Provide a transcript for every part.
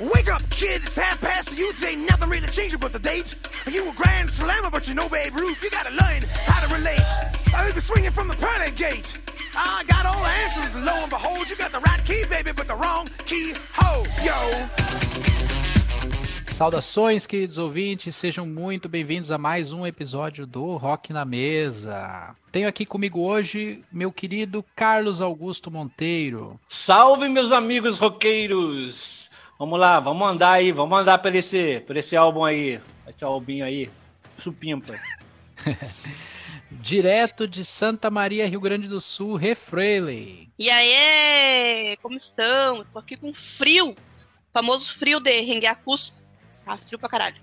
Wake up, kid, it's half past the youth, ain't nothing really changing but the date. You a grand slammer, but you know Babe Ruth, you gotta learn how to relate. I be swinging from the pearly gate. I got all the answers, and lo and behold, you got the right key, baby, but the wrong key, ho, yo. Saudações, queridos ouvintes, sejam muito bem-vindos a mais um episódio do Rock na Mesa. Tenho aqui comigo hoje meu querido Carlos Augusto Monteiro. Salve, meus amigos roqueiros! Vamos lá, vamos andar aí, vamos andar por esse, por esse álbum aí, esse álbum aí, supimpa. Direto de Santa Maria, Rio Grande do Sul, Refrele. E aí, como estão? Tô aqui com frio, famoso frio de Renguear Cusco. Tá frio pra caralho.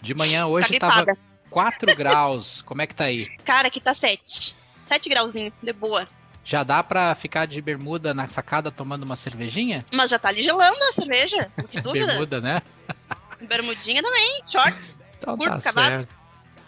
De manhã hoje Tá tava gripada. 4 graus, como é que tá aí? Cara, aqui tá 7. 7 grauzinho, de boa. Já dá pra ficar de bermuda na sacada tomando uma cervejinha? Mas já tá ali gelando a cerveja, que dúvida. Bermuda, né? Bermudinha também, shorts. Então Curto, tá cavado. certo.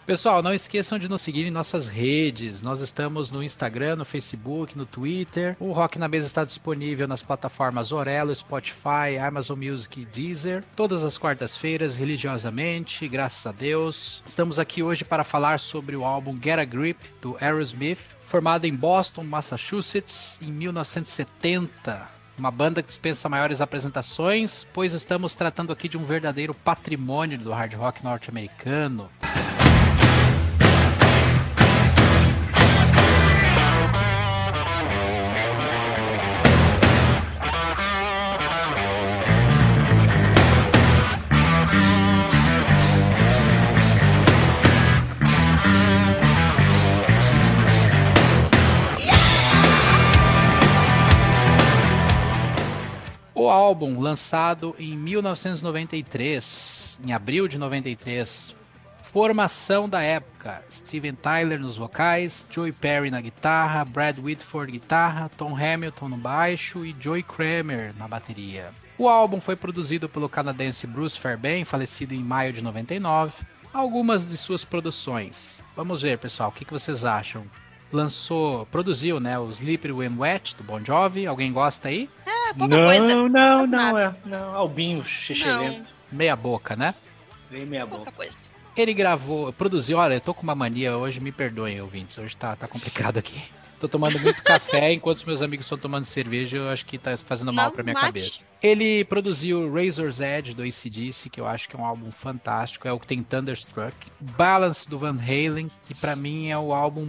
Pessoal, não esqueçam de nos seguir em nossas redes. Nós estamos no Instagram, no Facebook, no Twitter. O Rock na Mesa está disponível nas plataformas Orelo, Spotify, Amazon Music e Deezer. Todas as quartas-feiras, religiosamente, graças a Deus. Estamos aqui hoje para falar sobre o álbum Get a Grip, do Aerosmith, formado em Boston, Massachusetts, em 1970. Uma banda que dispensa maiores apresentações, pois estamos tratando aqui de um verdadeiro patrimônio do hard rock norte-americano. O álbum, lançado em 1993, em abril de 93, formação da época: Steven Tyler nos vocais, Joey Perry na guitarra, Brad Whitford guitarra, Tom Hamilton no baixo e Joey Kramer na bateria. O álbum foi produzido pelo canadense Bruce Fairbairn, falecido em maio de 99. Algumas de suas produções. Vamos ver, pessoal, o que, vocês acham? Lançou, produziu, né, o Slippery When Wet do Bon Jovi. Alguém gosta aí? É, pouca não, coisa. não, não, Nada. é, não, albinho, Não, Meia boca, né? vem meia pouca boca. coisa. Ele gravou, produziu, olha, eu tô com uma mania hoje, me perdoem, ouvintes, hoje tá, tá complicado aqui. Tô tomando muito café, enquanto os meus amigos estão tomando cerveja, eu acho que tá fazendo mal pra minha mate. cabeça. Ele produziu Razor's Edge do ACDC, que eu acho que é um álbum fantástico, é o que tem Thunderstruck. Balance do Van Halen, que pra mim é o álbum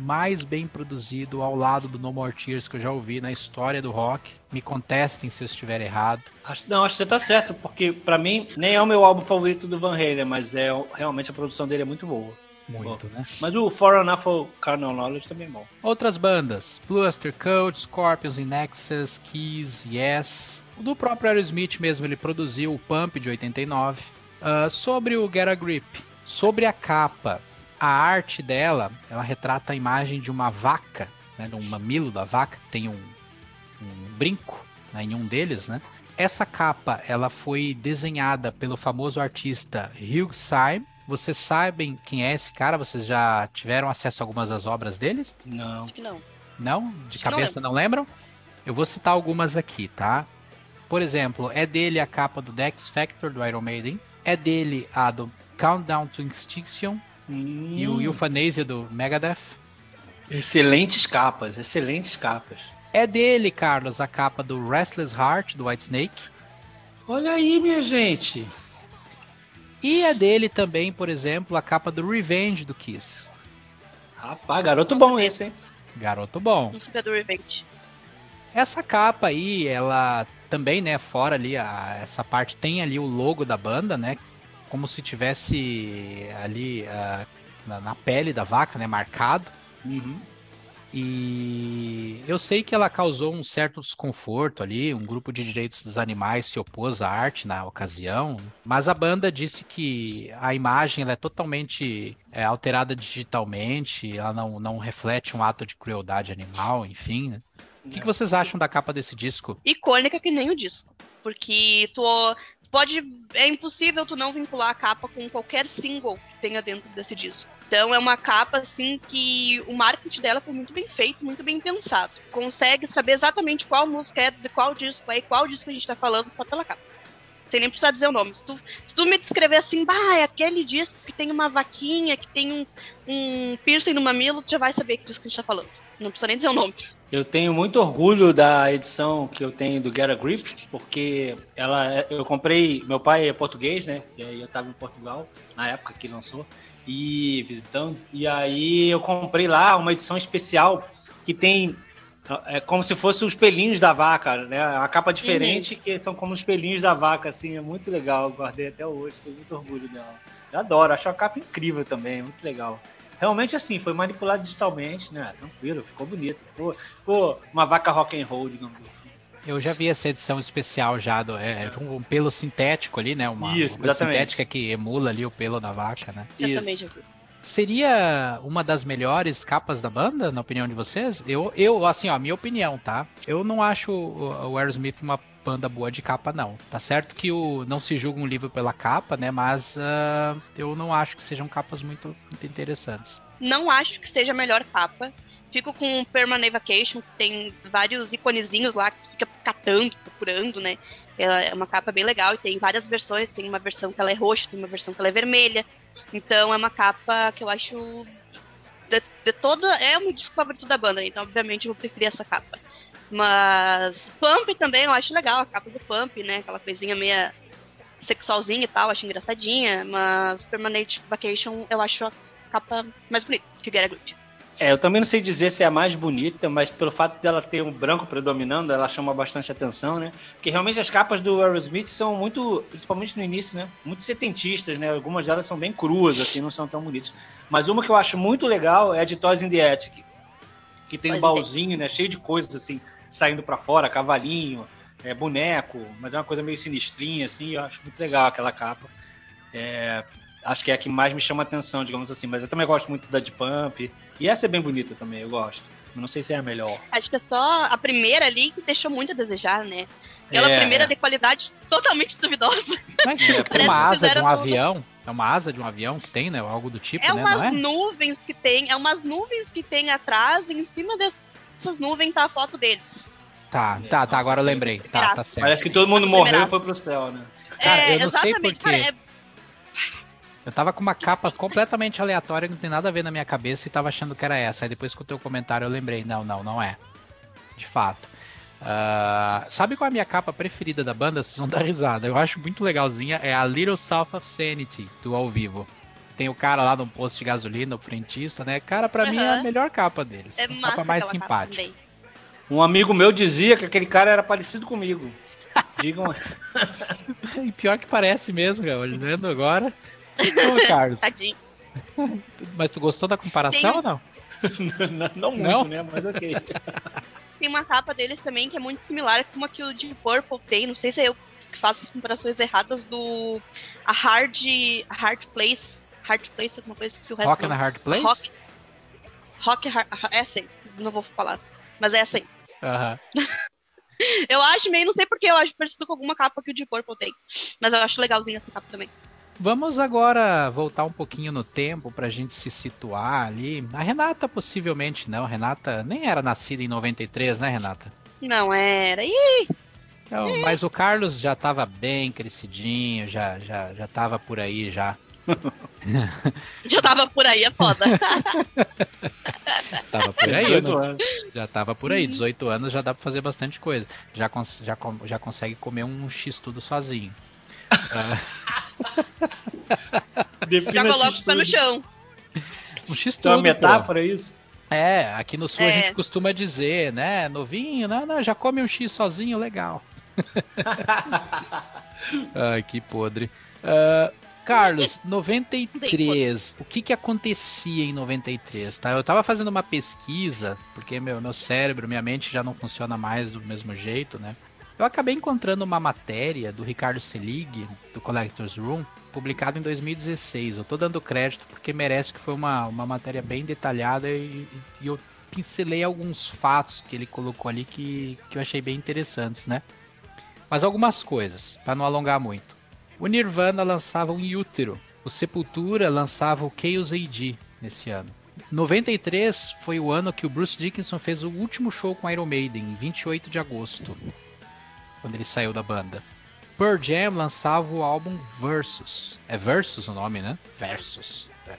mais bem produzido ao lado do No More Tears que eu já ouvi na história do rock. Me contestem se eu estiver errado. Acho- não, acho que você tá certo, porque pra mim nem é o meu álbum favorito do Van Halen, mas é realmente a produção dele é muito boa. Muito, né? Mas o For Enough Carnal Knowledge também é bom. Outras bandas: Blue Oyster Cult, Scorpions in Nexus, Kiss, Yes. O do próprio Aerosmith mesmo, ele produziu o Pump de 89. Ah, sobre o Get a Grip, sobre a capa, a arte dela, ela retrata a imagem de uma vaca, né, de um mamilo da vaca, que tem um, um brinco né, em um deles, né? Essa capa, ela foi desenhada pelo famoso artista Hugh Syme. Vocês sabem quem é esse cara? Vocês já tiveram acesso a algumas das obras dele? Não. Acho que não. Não? De Acho que não cabeça não lembram? Eu vou citar algumas aqui, tá? Por exemplo, é dele a capa do Dex Factor do Iron Maiden. É dele a do Countdown to Extinction e o Hum, Euthanasia do Megadeth. Excelentes capas, excelentes capas. É dele, Carlos, a capa do Restless Heart do Whitesnake. Olha aí, minha gente. E é dele também, por exemplo, a capa do Revenge do Kiss. Rapaz, garoto bom esse, hein? Garoto bom. Sabia do Revenge. Essa capa aí, ela também, né, fora ali, a- essa parte tem ali o logo da banda, né? Como se tivesse ali ah, na, na pele da vaca, né, marcado. Uhum. E eu sei que ela causou um certo desconforto ali, um grupo de direitos dos animais se opôs à arte na ocasião, mas a banda disse que a imagem ela é totalmente é, alterada digitalmente, ela não, não reflete um ato de crueldade animal, enfim. né? O que, que vocês acham da capa desse disco? Icônica que nem o disco. Porque tu pode. É impossível tu não vincular a capa com qualquer single que tenha dentro desse disco. Então é uma capa assim que o marketing dela foi muito bem feito, muito bem pensado. Consegue saber exatamente qual música é, de qual disco é e qual disco a gente tá falando só pela capa. sem nem precisar dizer o nome. Se tu, se tu me descrever assim, bah, é aquele disco que tem uma vaquinha, que tem um, um piercing no mamilo, tu já vai saber que disco a gente tá falando. Não precisa nem dizer o nome. Eu tenho muito orgulho da edição que eu tenho do Get a Grip, porque ela, eu comprei. Meu pai é português, né? E aí eu tava em Portugal na época que lançou e visitando. E aí eu comprei lá uma edição especial que tem é como se fosse os pelinhos da vaca, né? A capa diferente, uhum. que são como os pelinhos da vaca, assim, é muito legal. Eu guardei até hoje, tenho muito orgulho dela. Eu adoro, acho a capa incrível também, muito legal. Realmente assim, foi manipulado digitalmente, né? Tranquilo, ficou bonito. Ficou, ficou uma vaca rock and roll, digamos assim. Eu já vi essa edição especial já do é, um pelo sintético ali, né? Uma, Isso, uma sintética que emula ali o pelo da vaca, né? Eu Isso. também já vi. Seria uma das melhores capas da banda, na opinião de vocês? Eu, eu assim, ó, minha opinião, tá? Eu não acho o Aerosmith uma banda boa de capa, não. Tá certo que o não se julga um livro pela capa, né? Mas uh, eu não acho que sejam capas muito, muito interessantes. Não acho que seja a melhor capa. Fico com o Permanent Vacation, que tem vários iconezinhos lá que fica catando, procurando, né? Ela é uma capa bem legal e tem várias versões. Tem uma versão que ela é roxa, tem uma versão que ela é vermelha. Então é uma capa que eu acho. De, de toda. É um disco favorito da banda, então obviamente eu vou preferir essa capa. Mas Pump também eu acho legal, a capa do Pump, né? Aquela coisinha meia sexualzinha e tal, acho engraçadinha. Mas Permanent Vacation eu acho a capa mais bonita que Get a Grip. É, eu também não sei dizer se é a mais bonita, mas pelo fato dela ter um branco predominando, ela chama bastante atenção, né? Porque realmente as capas do Aerosmith são muito, principalmente no início, né? Muito setentistas, né? Algumas delas são bem cruas, assim, não são tão bonitas. Mas uma que eu acho muito legal é a de Toys in the Attic, que tem um baúzinho, né? Cheio de coisas, assim, saindo para fora, cavalinho, é, boneco, mas é uma coisa meio sinistrinha, assim, eu acho muito legal aquela capa. É, acho que é a que mais me chama atenção, digamos assim, mas eu também gosto muito da de Pump, e essa é bem bonita também, eu gosto. Não sei se é a melhor. Acho que é só a primeira ali que deixou muito a desejar, né? Aquela é, primeira é. de qualidade totalmente duvidosa. Mas tipo, tem uma asa de um avião. É uma asa de um avião que tem, né? Algo do tipo, é né? Umas é? nuvens que tem, é umas nuvens que tem atrás, e em cima dessas nuvens tá a foto deles. Tá, tá, tá, agora eu lembrei. Tá, tá certo. Parece que todo mundo morreu e foi pro céu, né? Cara, é, eu não sei porquê. Cara, é eu tava com uma capa completamente aleatória, que não tem nada a ver na minha cabeça e tava achando que era essa. Aí depois que o teu comentário eu lembrei, não, não, não é. De fato. Uh, sabe qual é a minha capa preferida da banda? Vocês vão dar risada. Eu acho muito legalzinha. É a Little South of Sanity, do ao vivo. Tem o cara lá no posto de gasolina, o frentista, né? Cara, pra uhum. mim é a melhor capa deles. É a capa mais simpática. Um amigo meu dizia que aquele cara era parecido comigo. Digam. e pior que parece mesmo, cara. Olhando agora. Ô, Carlos. Tadinho. Mas tu gostou da comparação Tem... ou não? não, não muito, não? né? Mas ok. Tem uma capa deles também que é muito similar com uma que o Deep Purple tem. Não sei se é eu que faço as comparações erradas do a Hard, a Hard Place. Hard Place, alguma coisa que se o resto. Rock na Hard Place? Rock. Rock, hard, essa aí. Não vou falar. Mas é essa aí. Aham. Eu acho meio, não sei porque eu acho parecido com alguma capa que o Deep Purple tem. Mas eu acho legalzinha essa capa também. Vamos agora voltar um pouquinho no tempo para a gente se situar ali. A Renata possivelmente não. A Renata nem era nascida em 93, né, Renata? Não era. Ih! Então, mas o Carlos já estava bem crescidinho, já já já tava por aí já. já tava por aí, é foda. tava por aí, 18 anos. já tava por aí, 18 anos já dá para fazer bastante coisa. Já, cons já, já consegue comer um X tudo sozinho. Já coloca o pé no chão. Um X tudo, é uma metáfora, pô. isso? É, aqui no sul é. a gente costuma dizer, né? Novinho, não, não, já come um X sozinho, legal. Ai, que podre. Uh, Carlos, 93, o que que acontecia em 93, tá? Eu tava fazendo uma pesquisa, porque meu, meu cérebro, minha mente já não funciona mais do mesmo jeito, né? Eu acabei encontrando uma matéria do Ricardo Selig, do Collectors Room, publicada em 2016. Eu tô dando crédito porque merece que foi uma, uma matéria bem detalhada e, e eu pincelei alguns fatos que ele colocou ali que, que eu achei bem interessantes, né? Mas algumas coisas, para não alongar muito. O Nirvana lançava um Útero, o Sepultura lançava o Chaos AD nesse ano. 93 foi o ano que o Bruce Dickinson fez o último show com Iron Maiden, em 28 de agosto quando ele saiu da banda. Pearl Jam lançava o álbum Versus. É Versus o nome, né? Versus. É.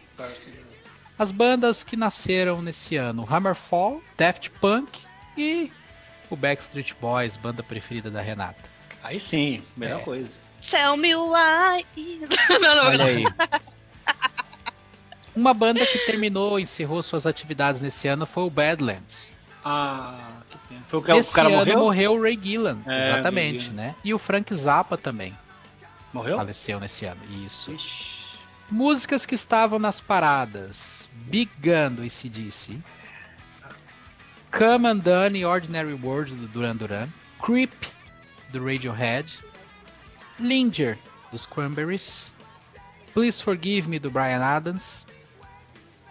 As bandas que nasceram nesse ano: Hammerfall, Daft Punk e o Backstreet Boys, banda preferida da Renata. Aí sim, melhor é. coisa. Tell me why. não, não, Olha aí. Uma banda que terminou, encerrou suas atividades nesse ano foi o Badlands. Ah, que pena. Foi o, que, Esse o cara ano morreu? morreu o Ray Gillan, é, exatamente, né? E o Frank Zappa também. Morreu? Faleceu nesse ano, isso. Ixi. Músicas que estavam nas paradas. Big Gun do ACDC. Come Undone e Ordinary World do Duran Duran. Creep do Radiohead. Linger dos Cranberries. Please Forgive Me do Brian Adams.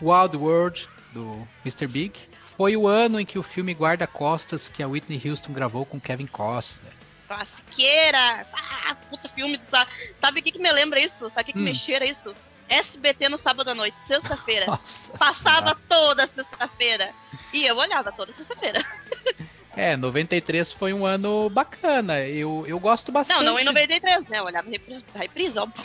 Wild World do Mr. Big. Foi o ano em que o filme Guarda-Costas que a Whitney Houston gravou com Kevin Costner. Classiqueira! Ah, puta filme do Sabe o que, que me lembra isso? Sabe o que, que hum. me cheira isso? SBT no sábado à noite, sexta-feira. Passava senhora. toda sexta-feira. E eu olhava toda sexta-feira. É, 93 foi um ano bacana. Eu, eu gosto bastante. Não, não em 93, né? Eu olhava reprise, reprise óbvio.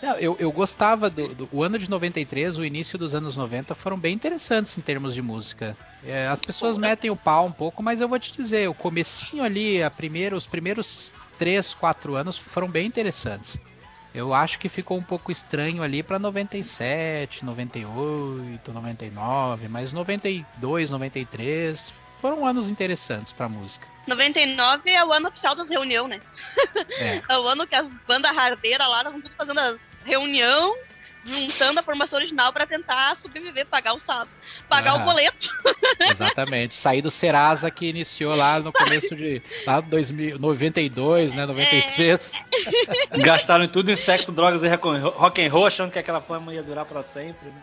Não, eu, eu gostava do, do, O ano de 93, o início dos anos 90 foram bem interessantes em termos de música. É, as pessoas metem o pau um pouco, mas eu vou te dizer, o comecinho ali, a primeira, os primeiros 3, 4 anos foram bem interessantes. Eu acho que ficou um pouco estranho ali para 97, 98, 99, mas 92, 93 foram anos interessantes pra música. 99 é o ano oficial das reuniões, né? É. é o ano que as bandas hardeiras lá estavam tudo fazendo as reunião, juntando a formação original para tentar sobreviver, pagar o sábado, pagar o boleto. Exatamente. Sair do Serasa que iniciou lá no começo de lá 2000, 92, né, 93. É. Gastaram tudo em sexo, drogas e rock and roll, achando que aquela fama ia durar para sempre. Né?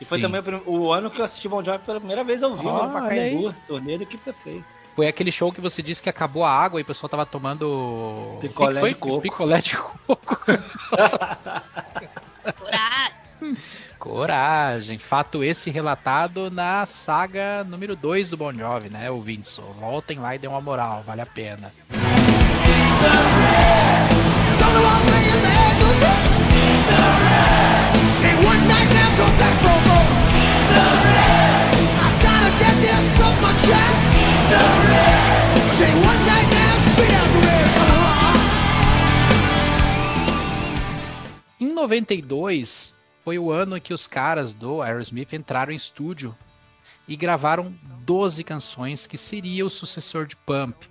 E foi Sim. também o ano que eu assisti Bon Jovi pela primeira vez ao vivo, oh, no Pacaembu, torneio que perfeito. Foi aquele show que você disse que acabou a água e o pessoal tava tomando. Picolé de coco. Picolé de coco. Coragem. Coragem. Fato esse relatado na saga número 2 do Bon Jovi, né, ouvintes? Voltem lá e dêem uma moral, vale a pena. one Em 92 foi o ano em que os caras do Aerosmith entraram em estúdio e gravaram 12 canções que seria o sucessor de Pump.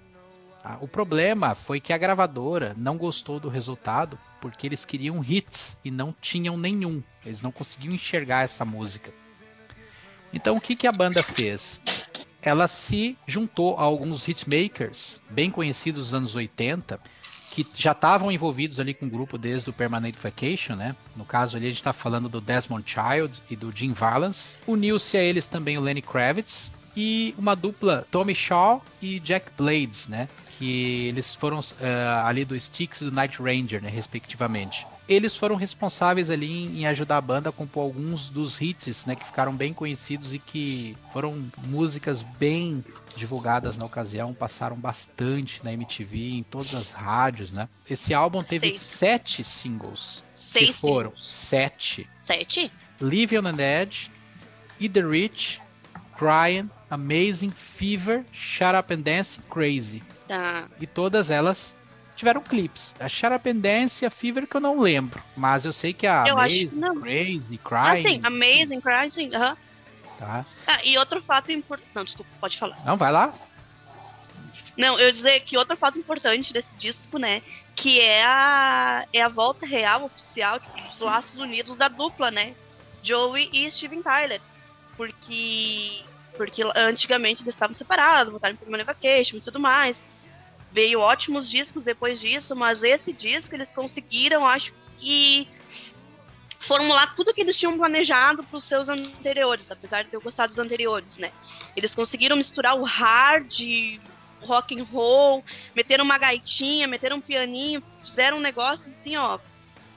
Tá? O problema foi que a gravadora não gostou do resultado porque eles queriam hits e não tinham nenhum. Eles não conseguiam enxergar essa música. Então o que, que a banda fez? Ela se juntou a alguns hitmakers bem conhecidos dos anos 80 que já estavam envolvidos ali com o grupo desde o Permanent Vacation, né? No caso ali a gente está falando do Desmond Child e do Jim Valance. Uniu-se a eles também o Lenny Kravitz e uma dupla Tommy Shaw e Jack Blades, né? Que eles foram uh, ali do Styx e do Night Ranger, né? Respectivamente eles foram responsáveis ali em, em, ajudar a banda a compor alguns dos hits, né, que ficaram bem conhecidos e que foram músicas bem divulgadas na ocasião, passaram bastante na MTV, em todas as rádios, né? Esse álbum teve Seis. sete singles, Seis que foram sete. Sete? Live on the Edge, Eat the Rich, Crying, Amazing, Fever, Shut Up and Dance, Crazy. Tá. E todas elas tiveram clipes. A Sharapendance e a Fever que eu não lembro. Mas eu sei que a eu Amazing, Crazy, Crying... Ah, sim. Amazing, Crazy, aham. Uh -huh. Tá. Ah, e outro fato importante... Não, desculpa, pode falar. Não, vai lá. Não, eu ia dizer que outro fato importante desse disco, né? Que é a, é a volta real, oficial, dos Laços Unidos da dupla, né? Joey e Steven Tyler. Porque porque antigamente eles estavam separados, voltaram para uma vacation e tudo mais veio ótimos discos depois disso, mas esse disco eles conseguiram, acho que formular tudo que eles tinham planejado para os seus anteriores, apesar de eu gostar dos anteriores, né? Eles conseguiram misturar o hard, rock and roll, meteram uma gaitinha, meteram um pianinho, fizeram um negócio assim, ó,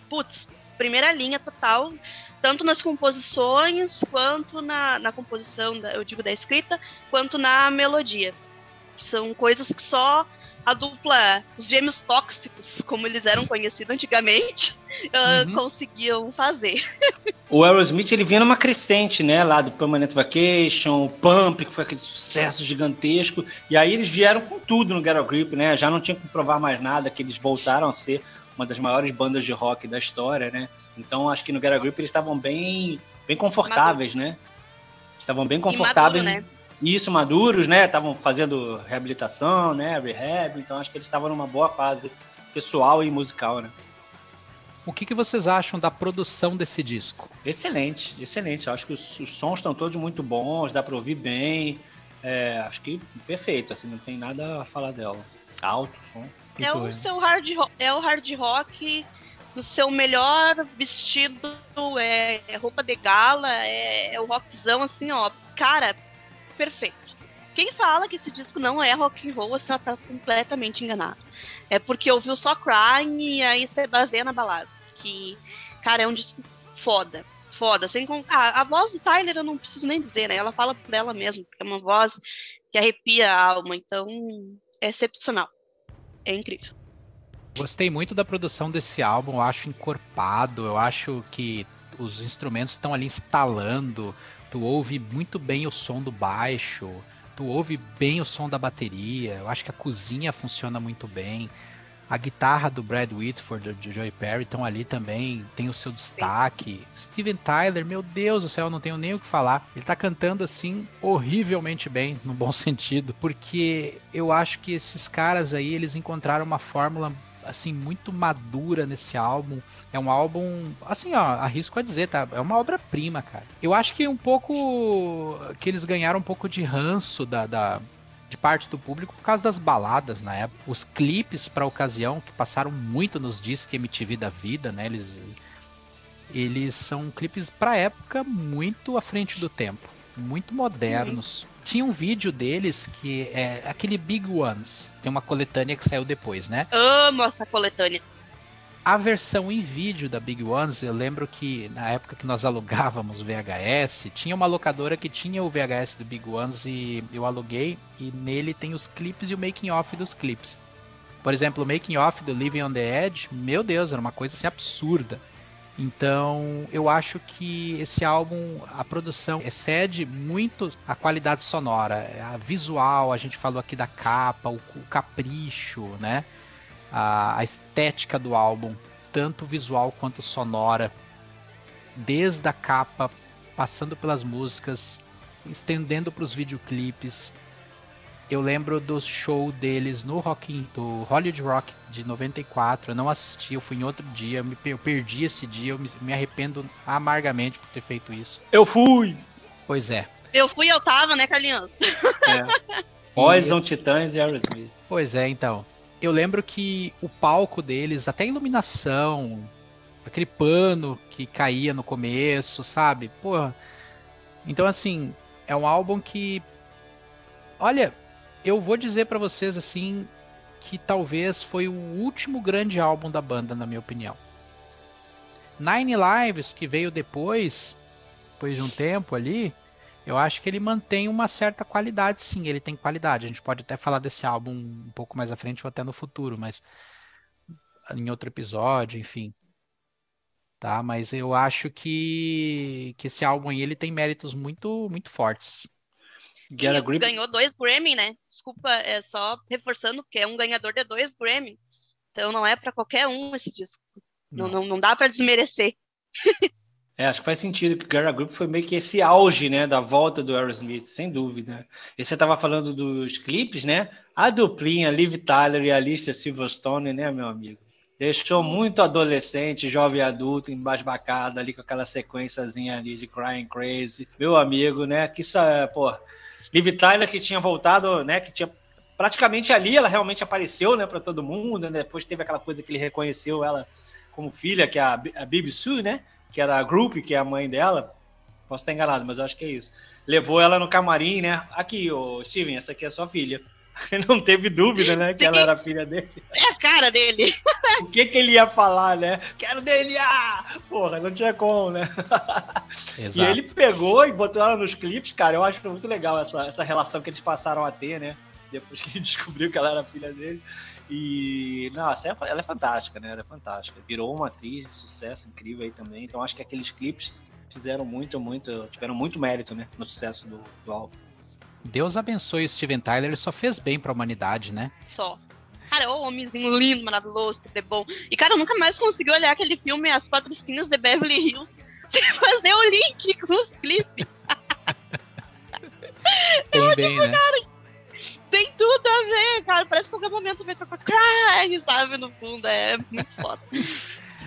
putz, primeira linha total, tanto nas composições quanto na, na composição, da, eu digo da escrita, quanto na melodia. São coisas que só a dupla, os gêmeos tóxicos, como eles eram conhecidos antigamente, uh, conseguiam fazer. O Aerosmith ele vinha numa crescente, né? Lá do Permanent Vacation, o Pump, que foi aquele sucesso gigantesco. E aí eles vieram com tudo no Get Grip, né? Já não tinha que provar mais nada, que eles voltaram a ser uma das maiores bandas de rock da história, né? Então acho que no Get Grip eles estavam bem, bem confortáveis, Maduro. né? Estavam bem confortáveis. Maduro, né? Isso, maduros, né? Estavam fazendo reabilitação, né? Rehab. Então acho que eles estavam numa boa fase pessoal e musical, né? O que, que vocês acham da produção desse disco? Excelente, excelente. Acho que os, os sons estão todos muito bons, dá para ouvir bem. É, acho que perfeito, assim, não tem nada a falar dela. Alto som. É o seu hard rock, é o hard rock no seu melhor vestido, é, é roupa de gala, é, é, o rockzão assim, ó. Cara, perfeito. Quem fala que esse disco não é rock and roll, você tá completamente enganado. É porque ouviu só Crying e aí você baseia na balada que, cara, é um disco foda. Foda. Sem ah, a voz do Tyler eu não preciso nem dizer, né? Ela fala por ela mesma, é uma voz que arrepia a alma, então é excepcional. É incrível. Gostei muito da produção desse álbum, eu acho encorpado, eu acho que os instrumentos estão ali instalando, tu ouve muito bem o som do baixo, tu ouve bem o som da bateria, eu acho que a cozinha funciona muito bem. A guitarra do Brad Whitford, do Joey Perry, estão ali também, tem o seu destaque. Steven Tyler, meu Deus do céu, não tenho nem o que falar. Ele tá cantando assim horrivelmente bem, no bom sentido, porque eu acho que esses caras aí, eles encontraram uma fórmula assim muito madura nesse álbum. É um álbum, assim, ó, arrisco a dizer, tá? É uma obra-prima, cara. Eu acho que um pouco que eles ganharam um pouco de ranço da, da de parte do público por causa das baladas na época. Os clipes para ocasião, que passaram muito nos discos MTV da vida, né? Eles, eles são clipes para época muito à frente do tempo, muito modernos. Uhum. Tinha um vídeo deles que é aquele Big Ones, tem uma coletânea que saiu depois, né? Amo essa coletânea a versão em vídeo da Big Ones, eu lembro que na época que nós alugávamos VHS, tinha uma locadora que tinha o VHS do Big Ones e eu aluguei e nele tem os clipes e o making off dos clipes. Por exemplo, o making off do Living on the Edge, meu Deus, era uma coisa assim absurda. Então, eu acho que esse álbum, a produção excede muito a qualidade sonora, a visual, a gente falou aqui da capa, o, o capricho, né? a, a estética do álbum, tanto visual quanto sonora, desde a capa, passando pelas músicas, estendendo para os videoclipes. Eu lembro do show deles no Rock do Hollywood Rock de 94. Eu não assisti, eu fui em outro dia. Eu, me, eu perdi esse dia. Eu me, me, arrependo amargamente por ter feito isso. Eu fui! Pois é. Eu fui eu tava, né, Carlinhos? É. Poison, Titãs e Aerosmith. Pois é, então eu lembro que o palco deles, até a iluminação, aquele pano que caía no começo, sabe? Porra. Então, assim, é um álbum que. Olha, eu vou dizer para vocês, assim, que talvez foi o último grande álbum da banda, na minha opinião. Nine Lives, que veio depois, depois de um tempo ali, eu acho que ele mantém uma certa qualidade, sim, ele tem qualidade. A gente pode até falar desse álbum um pouco mais à frente ou até no futuro, mas em outro episódio, enfim. Tá, mas eu acho que, que esse álbum aí ele tem méritos muito muito fortes. Grip... Ganhou dois Grammy, né? Desculpa, é só reforçando que é um ganhador de dois Grammy. Então não é para qualquer um esse disco. Não, não, não dá para desmerecer. É, acho que faz sentido que o Gara Group foi meio que esse auge, né, da volta do Aerosmith, sem dúvida. E você estava falando dos clipes, né? A duplinha Liv Tyler e a Alicia Silverstone, né, meu amigo? Deixou muito adolescente, jovem adulto, embasbacado ali com aquela sequenciazinha ali de Crying Crazy. Meu amigo, né? Que, pô, Liv Tyler que tinha voltado, né, que tinha praticamente ali ela realmente apareceu, né, para todo mundo, né? Depois teve aquela coisa que ele reconheceu ela como filha, que é a, a Bibi Sue, né? que era a Group, que é a mãe dela, posso estar enganado, mas eu acho que é isso. Levou ela no camarim, né? Aqui, ô Steven, essa aqui é sua filha. Não teve dúvida, né? Que ela era filha dele. É a cara dele. O que que ele ia falar, né? Quero dele! Ah! Porra, não tinha como, né? Exato. E ele pegou e botou ela nos clipes, cara. Eu acho muito legal essa, essa relação que eles passaram a ter, né? depois que ele descobriu que ela era filha dele. E, nossa, ela é fantástica, né? Ela é fantástica. Virou uma atriz de sucesso incrível aí também. Então acho que aqueles clipes fizeram muito, muito, tiveram muito mérito, né? No sucesso do, do álbum. Deus abençoe o Steven Tyler, ele só fez bem pra humanidade, né? Só. Cara, ô homenzinho lindo, maravilhoso, que é bom. E, cara, eu nunca mais consegui olhar aquele filme As Patrocinas de Beverly Hills sem fazer o link com os clipes. Tem eu, bem, tipo, né? Cara, tem tudo a ver, cara. Parece que qualquer momento vai tocar cry, sabe, no fundo. É muito foda.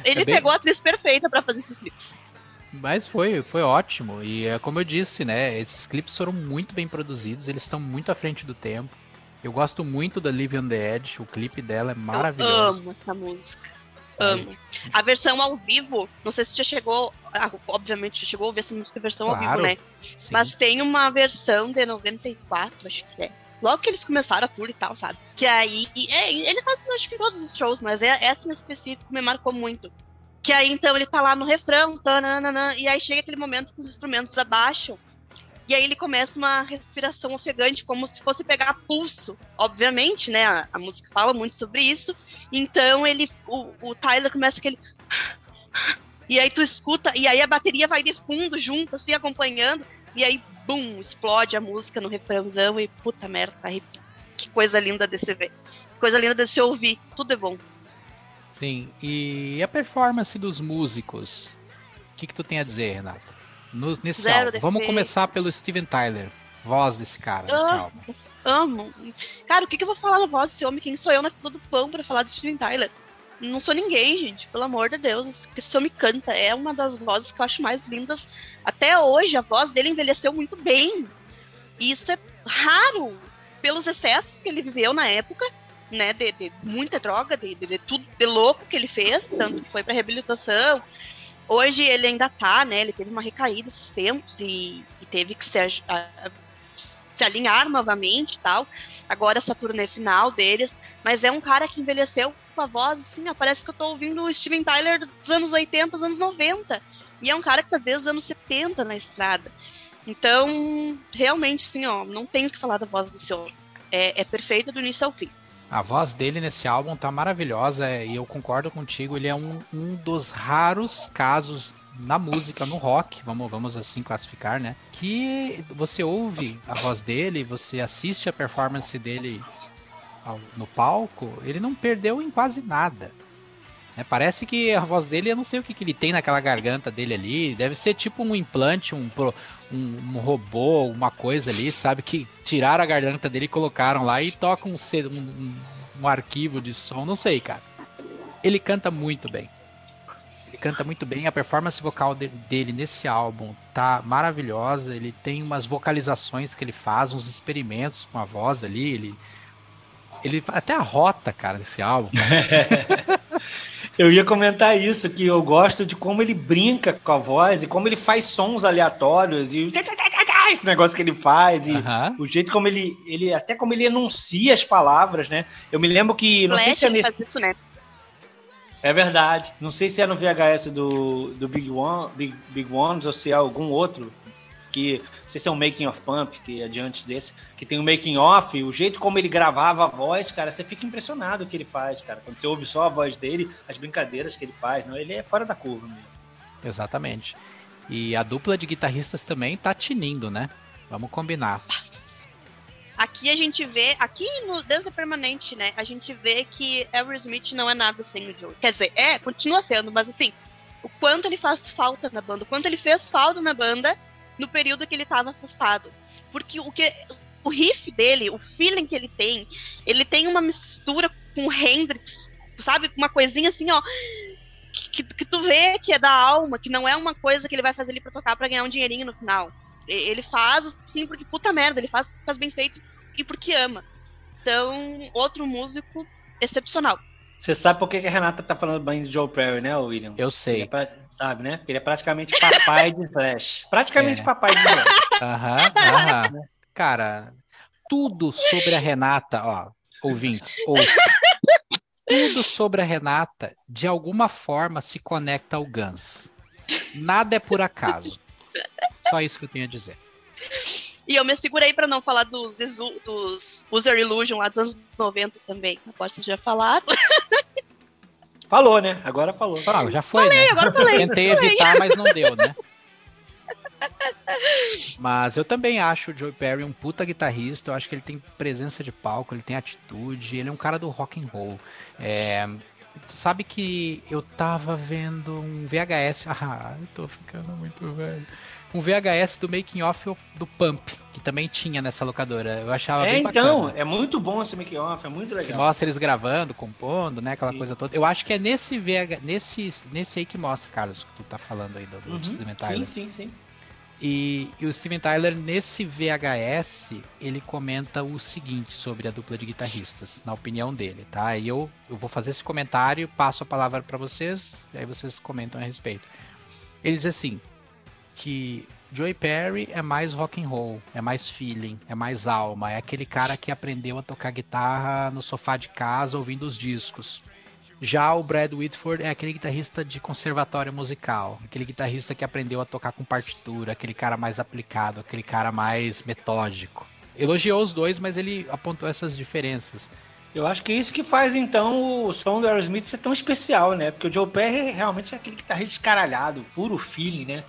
Ele é bem... pegou a atriz perfeita para fazer esses clipes. Mas foi, foi ótimo. E é como eu disse, né? Esses clipes foram muito bem produzidos, eles estão muito à frente do tempo. Eu gosto muito da Live on the Edge, o clipe dela é maravilhoso. Eu amo essa música. Amo. A versão ao vivo, não sei se já chegou. Ah, obviamente já chegou a ver essa música versão claro, ao vivo, né? Sim. Mas tem uma versão de 94, acho que é. Logo que eles começaram a tour e tal, sabe? Que aí. É, ele faz acho que em todos os shows, mas é, essa em específico me marcou muito. Que aí então ele tá lá no refrão, tananana, e aí chega aquele momento que os instrumentos abaixam e aí ele começa uma respiração ofegante, como se fosse pegar pulso. Obviamente, né? A, a música fala muito sobre isso. Então ele. O, o Tyler começa aquele. E aí tu escuta, e aí a bateria vai de fundo junto, assim, acompanhando, e aí, bum, explode a música no refrãozão e puta merda, que coisa linda de se ver. Coisa linda de se ouvir, tudo é bom. Sim, e a performance dos músicos? O que, que tu tem a dizer, Renata? no, nesse Zero álbum. Vamos começar pelo Steven Tyler, voz desse cara, eu nesse álbum. Amo. Cara, o que, que eu vou falar da voz desse homem? Quem sou eu na fila do pão para falar do Steven Tyler? Não sou ninguém, gente, pelo amor de Deus. Esse homem canta, é uma das vozes que eu acho mais lindas. Até hoje, a voz dele envelheceu muito bem. E isso é raro pelos excessos que ele viveu na época, né? De, de muita droga, de, de, de, tudo de louco que ele fez, tanto que foi para reabilitação, Hoje ele ainda tá, né? Ele teve uma recaída esses tempos e, e teve que se, a, se alinhar novamente tal. Agora essa turnê final deles. Mas é um cara que envelheceu com a voz, assim, ó, parece que eu tô ouvindo o Steven Tyler dos anos 80, dos anos 90. E é um cara que tá desde os anos 70 na estrada. Então, realmente, assim, ó, não tenho o que falar da voz desse homem. É, é perfeita do início ao fim. A voz dele nesse álbum tá maravilhosa é, e eu concordo contigo. Ele é um, um dos raros casos na música, no rock, vamos, vamos assim classificar, né? Que você ouve a voz dele, você assiste a performance dele ao, no palco, ele não perdeu em quase nada. É, parece que a voz dele, eu não sei o que, que ele tem naquela garganta dele ali. Deve ser tipo um implante, um, um, um robô, uma coisa ali, sabe? Que tiraram a garganta dele colocaram lá e tocam um, um, um arquivo de som. Não sei, cara. Ele canta muito bem. Ele canta muito bem. A performance vocal de, dele nesse álbum tá maravilhosa. Ele tem umas vocalizações que ele faz, uns experimentos com a voz ali. Ele, ele até a rota, cara, desse álbum. Eu ia comentar isso, que eu gosto de como ele brinca com a voz e como ele faz sons aleatórios e esse negócio que ele faz e o jeito como ele, ele até como ele enuncia as palavras, né? Eu me lembro que não Flash sei se é nesse isso, né? É verdade. Não sei se é no VHS do, do Big One, Big, Big Ones ou se é algum outro que sei se é um making of Pump, que é diante desse, que tem um making off, o jeito como ele gravava a voz, cara, você fica impressionado o que ele faz, cara. Quando você ouve só a voz dele, as brincadeiras que ele faz, não, ele é fora da curva mesmo. Exatamente. E a dupla de guitarristas também tá tinindo, né? Vamos combinar. Aqui a gente vê, aqui no Desde Permanente, né? A gente vê que Aerosmith não é nada sem o Joe. Quer dizer, é, continua sendo, mas assim, o quanto ele faz falta na banda, o quanto ele fez falta na banda no período que ele estava afastado. Porque o que o riff dele, o feeling que ele tem, ele tem uma mistura com Hendrix, sabe? Uma coisinha assim, ó, que, que tu vê que é da alma, que não é uma coisa que ele vai fazer ali pra tocar pra ganhar um dinheirinho no final. Ele faz, assim, porque puta merda, ele faz, faz bem feito e porque ama. Então, outro músico excepcional. Você sabe por que a Renata tá falando bem de Joe Perry, né, William? Eu sei. É sabe, né? Ele é praticamente papai de Flash. Praticamente é. papai de Flash. Aham, aham. Cara, tudo sobre a Renata, ó, ouvintes, ouçam. Tudo sobre a Renata, de alguma forma, se conecta ao Guns. Nada é por acaso. Só isso que eu tenho a dizer. E eu me segurei para não falar dos, dos User Illusion lá dos anos 90 também. Agora vocês já falaram. Falou, né? Agora falou. Ah, já foi, falei, né? agora falei. Tentei evitar, mas não deu, né? Mas eu também acho o Joe Perry um puta guitarrista. Eu acho que ele tem presença de palco, ele tem atitude, ele é um cara do rock and roll. É, tu sabe que eu tava vendo um VHS. Ah, eu tô ficando muito velho. Um VHS do making off do Pump, que também tinha nessa locadora. Eu achava É, bem então, bacana. é muito bom esse make off, é muito Que legal. mostra eles gravando, compondo, né? Aquela Sim. coisa toda. Eu acho que é nesse VH, nesse, nesse aí que mostra, Carlos, que tu tá falando aí do, do Uhum, Steven Sim, Tyler. sim, sim. E, e o Steven Tyler, nesse VHS, ele comenta o seguinte sobre a dupla de guitarristas, na opinião dele, tá? E eu, eu vou fazer esse comentário, passo a palavra para vocês, e aí vocês comentam a respeito. Ele diz assim, que Joey Perry é mais rock and roll, é mais feeling, é mais alma, é aquele cara que aprendeu a tocar guitarra no sofá de casa ouvindo os discos. Já o Brad Whitford é aquele guitarrista de conservatório musical, aquele guitarrista que aprendeu a tocar com partitura, aquele cara mais aplicado, aquele cara mais metódico. Elogiou os dois, mas ele apontou essas diferenças. Eu acho que é isso que faz, então, o som do Aerosmith ser tão especial, né? Porque o Joe Perry realmente é aquele guitarrista escaralhado, puro feeling, né?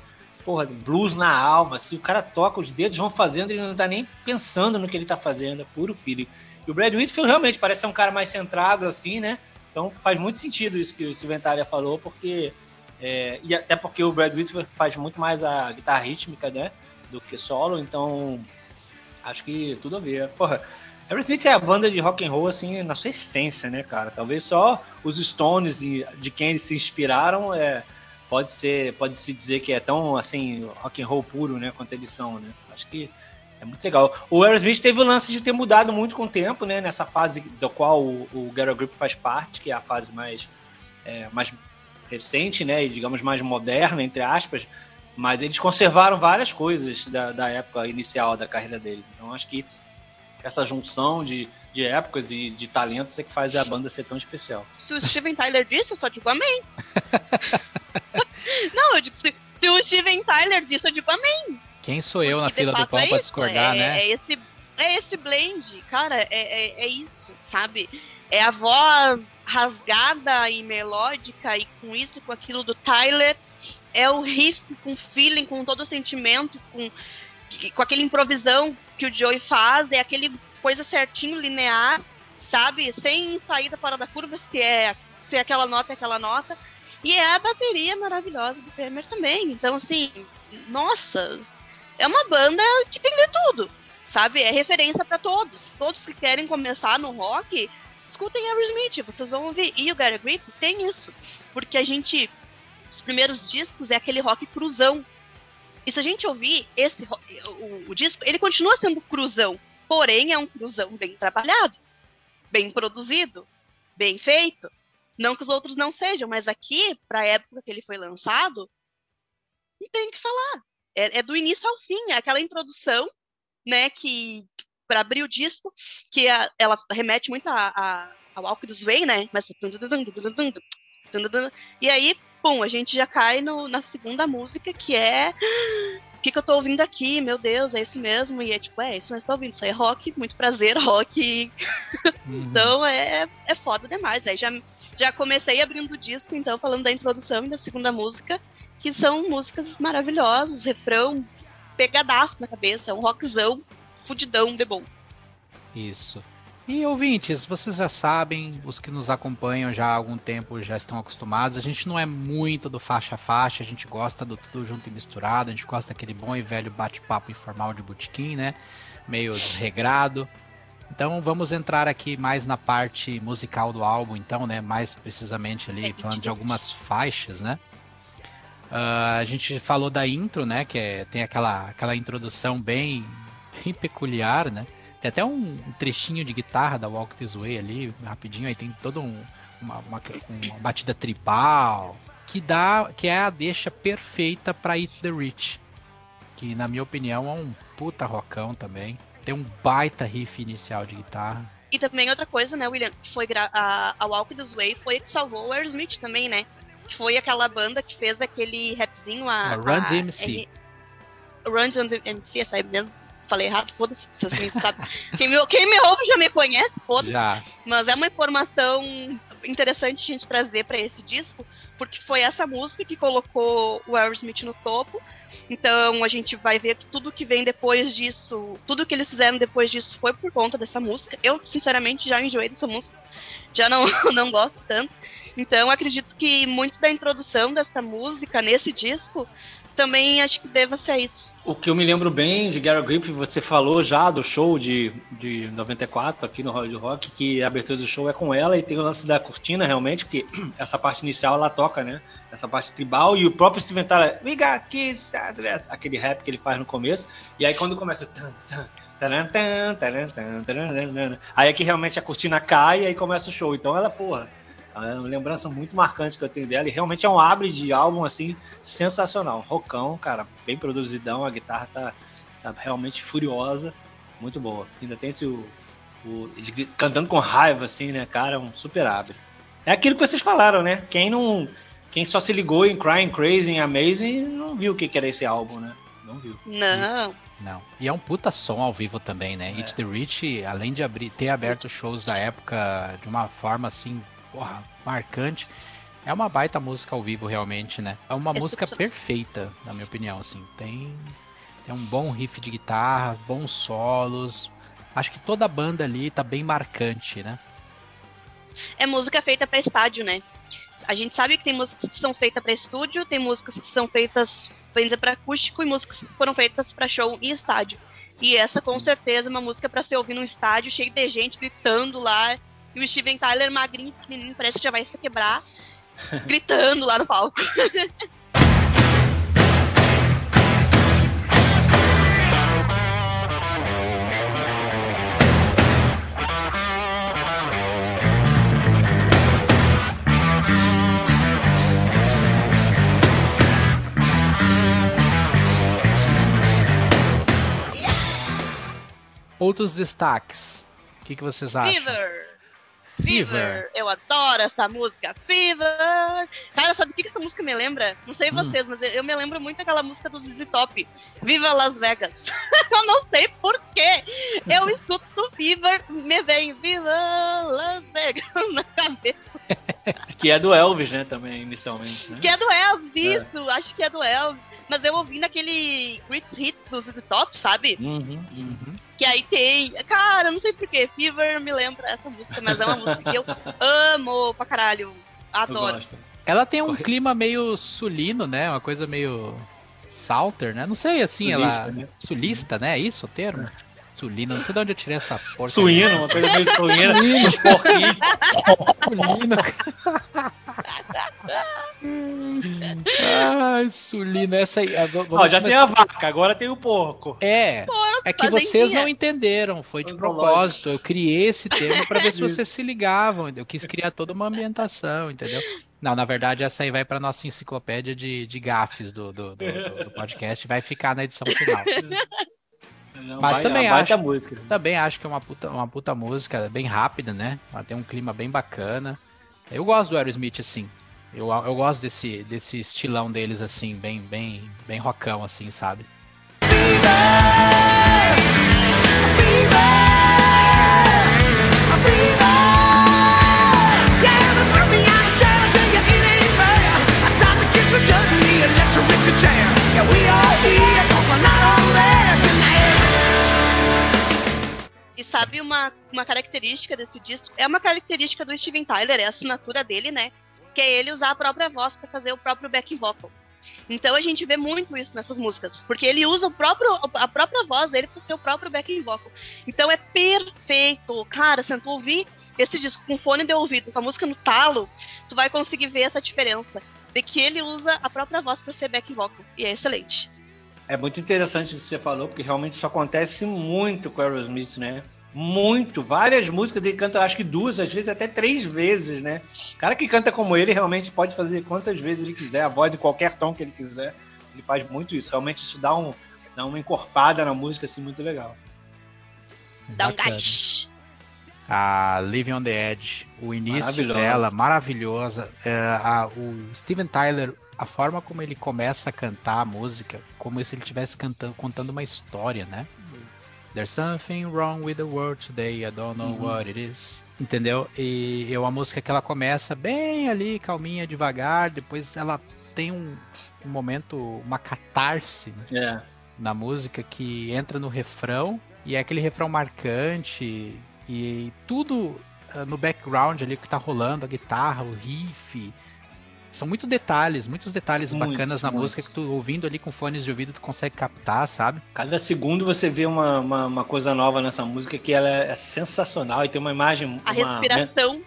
Porra, blues na alma, assim, o cara toca, os dedos vão fazendo, ele não tá nem pensando no que ele tá fazendo, é puro feeling. E o Brad Whitfield realmente parece ser um cara mais centrado, assim, né? Então faz muito sentido isso que o Tyler falou, porque... é, e até porque o Brad Whitfield faz muito mais a guitarra rítmica, né? Do que solo, então... Acho que tudo a ver. Porra, Aerosmith é a banda de rock and roll assim na sua essência, né, cara? Talvez só os Stones e de quem eles se inspiraram é pode ser, pode se dizer que é tão assim rock and roll puro, né, quanto eles são, né? Acho que é muito legal. O Aerosmith teve o lance de ter mudado muito com o tempo, né? Nessa fase do qual o, o Get a Grip faz parte, que é a fase mais é, mais recente, né, e digamos mais moderna entre aspas. Mas eles conservaram várias coisas da, da época inicial da carreira deles. Então acho que essa junção de, de épocas e de talentos é que faz a banda ser tão especial. Se o Steven Tyler disse, eu só digo amém. Não, eu digo, se, se o Steven Tyler disse, eu digo amém. Quem sou eu na Porque, fila do pão é pra discordar, é, né? É esse, é esse blend, cara, é, é, é isso, sabe? É a voz rasgada e melódica e com isso, com aquilo do Tyler. É o riff com feeling, com todo o sentimento, com, com aquele improvisão que o Joey faz, é aquele coisa certinho, linear, sabe? Sem saída fora da curva, se é, se é aquela nota, é aquela nota. E é a bateria maravilhosa do Kramer também. Então, assim, nossa, é uma banda que tem de tudo, sabe? É referência para todos. Todos que querem começar no rock, escutem Aerosmith, vocês vão ouvir. E o Gary Grip tem isso, porque a gente, os primeiros discos é aquele rock cruzão. E se a gente ouvir esse o, o disco, ele continua sendo cruzão, porém é um cruzão bem trabalhado, bem produzido, bem feito. Não que os outros não sejam, mas aqui, para a época que ele foi lançado, não tem o que falar. É, é do início ao fim, é aquela introdução, né, que para abrir o disco, que a- ela remete muito a, a, ao Walk This Way, né? Mas e aí, pum, a gente já cai no, na segunda música, que é o que, que eu tô ouvindo aqui? Meu Deus, é isso mesmo. E é tipo, é isso você tá ouvindo. Isso aí é rock, muito prazer, rock. Uhum. Então é, é foda demais. Aí já, já comecei abrindo o disco, então, falando da introdução e da segunda música, que são músicas maravilhosas, refrão pegadaço na cabeça, um rockzão, fudidão, bebom. Isso. E ouvintes, vocês já sabem, os que nos acompanham já há algum tempo já estão acostumados. A gente não é muito do faixa a faixa, a gente gosta do tudo junto e misturado, a gente gosta daquele bom e velho bate-papo informal de botequim, né? Meio desregrado. Então vamos entrar aqui mais na parte musical do álbum, então, né? Mais precisamente ali, É, falando de tipo- algumas faixas, né? Ah, a gente falou da intro, né? Que é- tem aquela, aquela introdução bem, bem peculiar, né? Tem até um trechinho de guitarra da Walk This Way ali, rapidinho, aí tem toda um, uma, uma, uma batida tribal, que dá, que é a deixa perfeita para Eat the Rich, que na minha opinião é um puta rockão também. Tem um baita riff inicial de guitarra. E também outra coisa, né, William, foi a, a Walk This Way foi a que salvou o Aerosmith também, né? Que foi aquela banda que fez aquele rapzinho, a... A Run a- DMC. R- Run DMC, essa aí mesmo. falei errado, foda-se, vocês me sabem. Quem me, quem me ouve já me conhece, foda-se. Mas é uma informação interessante a gente trazer para esse disco, porque foi essa música que colocou o Aerosmith no topo. Então a gente vai ver que tudo que vem depois disso, tudo que eles fizeram depois disso foi por conta dessa música. Eu, sinceramente, já enjoei dessa música. Já não, não gosto tanto. Então acredito que muito da introdução dessa música nesse disco também acho que deva ser isso. O que eu me lembro bem de Gary Grip, você falou já do show de, de 94 aqui no Hollywood Rock, que a abertura do show é com ela e tem o lance da cortina realmente, porque essa parte inicial ela toca, né? Essa parte tribal e o próprio Steven Tyler, we got kids, aquele rap que ele faz no começo, e aí quando começa. Aí é que realmente a cortina cai e aí começa o show. Então ela, porra, é uma lembrança muito marcante que eu tenho dela. E realmente é um abre de álbum, assim, sensacional. Rocão, cara, bem produzidão. A guitarra tá, tá realmente furiosa. Muito boa. Ainda tem esse. O, o, cantando com raiva, assim, né, cara? Um super abre. É aquilo que vocês falaram, né? Quem não. Quem só se ligou em Crying Crazy, em Amazing, não viu o que era esse álbum, né? Não viu. Não. Não. E é um puta som ao vivo também, né? É. Hit the Rich, além de abrir, ter aberto shows da época de uma forma assim porra, marcante. É uma baita música ao vivo, realmente, né? É uma é música perfeita, na minha opinião, assim. Tem, tem um bom riff de guitarra, bons solos. Acho que toda a banda ali tá bem marcante, né? É música feita para estádio, né? A gente sabe que tem músicas que são feitas para estúdio, tem músicas que são feitas, para acústico e músicas que foram feitas para show em estádio. E essa, com certeza, é uma música para ser ouvida num estádio cheio de gente gritando lá e o Steven Tyler, magrinho, pequenininho, parece que já vai se quebrar, gritando lá no palco. Outros destaques. O que, que vocês acham? Fever. Fever. Eu adoro essa música. Fever. Cara, sabe o que, essa música me lembra? Não sei hum. vocês, mas eu me lembro muito daquela música do ZZ Top. Viva Las Vegas. eu não sei porquê. Eu escuto Fever, me vem Viva Las Vegas na cabeça. que é do Elvis, né, também, inicialmente. Né? Que é do Elvis, isso. É. Acho que é do Elvis mas eu ouvi naquele Great Hits do ZZ Top, sabe? Uhum, uhum. Que aí tem. Cara, não sei porquê. Fever me lembra essa música, mas é uma música que eu amo pra caralho. Adoro. Ela tem um clima meio sulino, né? Uma coisa meio. Salter, né? Não sei, assim, sulista, ela. Né? Sulista, né? É isso o termo? Sulino, não sei de onde eu tirei essa porra. Suíno, uma coisa meio suína. Os porquinhos. Sulino. Ai, Sulino, essa aí. Ó, já tem a vaca, agora tem o porco. É. é que vocês não entenderam, foi de propósito. Eu criei esse termo para ver se vocês se ligavam. Eu quis criar toda uma ambientação, entendeu? Não, na verdade, essa aí vai para nossa enciclopédia de, de gafes do, do, do, do podcast, vai ficar na edição final. Não, Mas vai, também acho, música. também acho que é uma puta, uma puta música, bem rápida, né? Ela tem um clima bem bacana. Eu gosto do Aerosmith assim. Eu, eu gosto desse, desse estilão deles assim, bem bem bem rockão assim, sabe? Yeah, we are here, cause we're not E sabe uma, uma característica desse disco? É uma característica do Steven Tyler, é a assinatura dele, né? Que é ele usar a própria voz para fazer o próprio back vocal. Então a gente vê muito isso nessas músicas, porque ele usa o próprio, a própria voz dele para o próprio backing vocal. Então é perfeito. Cara, se tu ouvir esse disco com fone de ouvido, com a música no talo, tu vai conseguir ver essa diferença de que ele usa a própria voz para ser back vocal e é excelente. É muito interessante o que você falou, porque realmente isso acontece muito com Aerosmith, né? Muito, várias músicas ele canta, acho que duas, às vezes até três vezes, né? O cara que canta como ele realmente pode fazer quantas vezes ele quiser, a voz de qualquer tom que ele quiser. Ele faz muito isso. Realmente isso dá, um, dá uma encorpada na música, assim, muito legal. Dá um gás. A Living on the Edge, o início dela, maravilhosa. É, a, o Steven Tyler a forma como ele começa a cantar a música, como se ele estivesse cantando, contando uma história, né? There's something wrong with the world today, I don't know Uhum. what it is. Entendeu? E é uma música que ela começa bem ali, calminha, devagar, depois ela tem um, um momento, uma catarse né, É. na música que entra no refrão, e é aquele refrão marcante, e tudo ah, no background ali que tá rolando, a guitarra, o riff. São muitos detalhes, muitos detalhes Muitos, bacanas na muitos. música que tu ouvindo ali com fones de ouvido tu consegue captar, sabe? Cada segundo você vê uma, uma, uma coisa nova nessa música que ela é sensacional e tem uma imagem. A uma- respiração.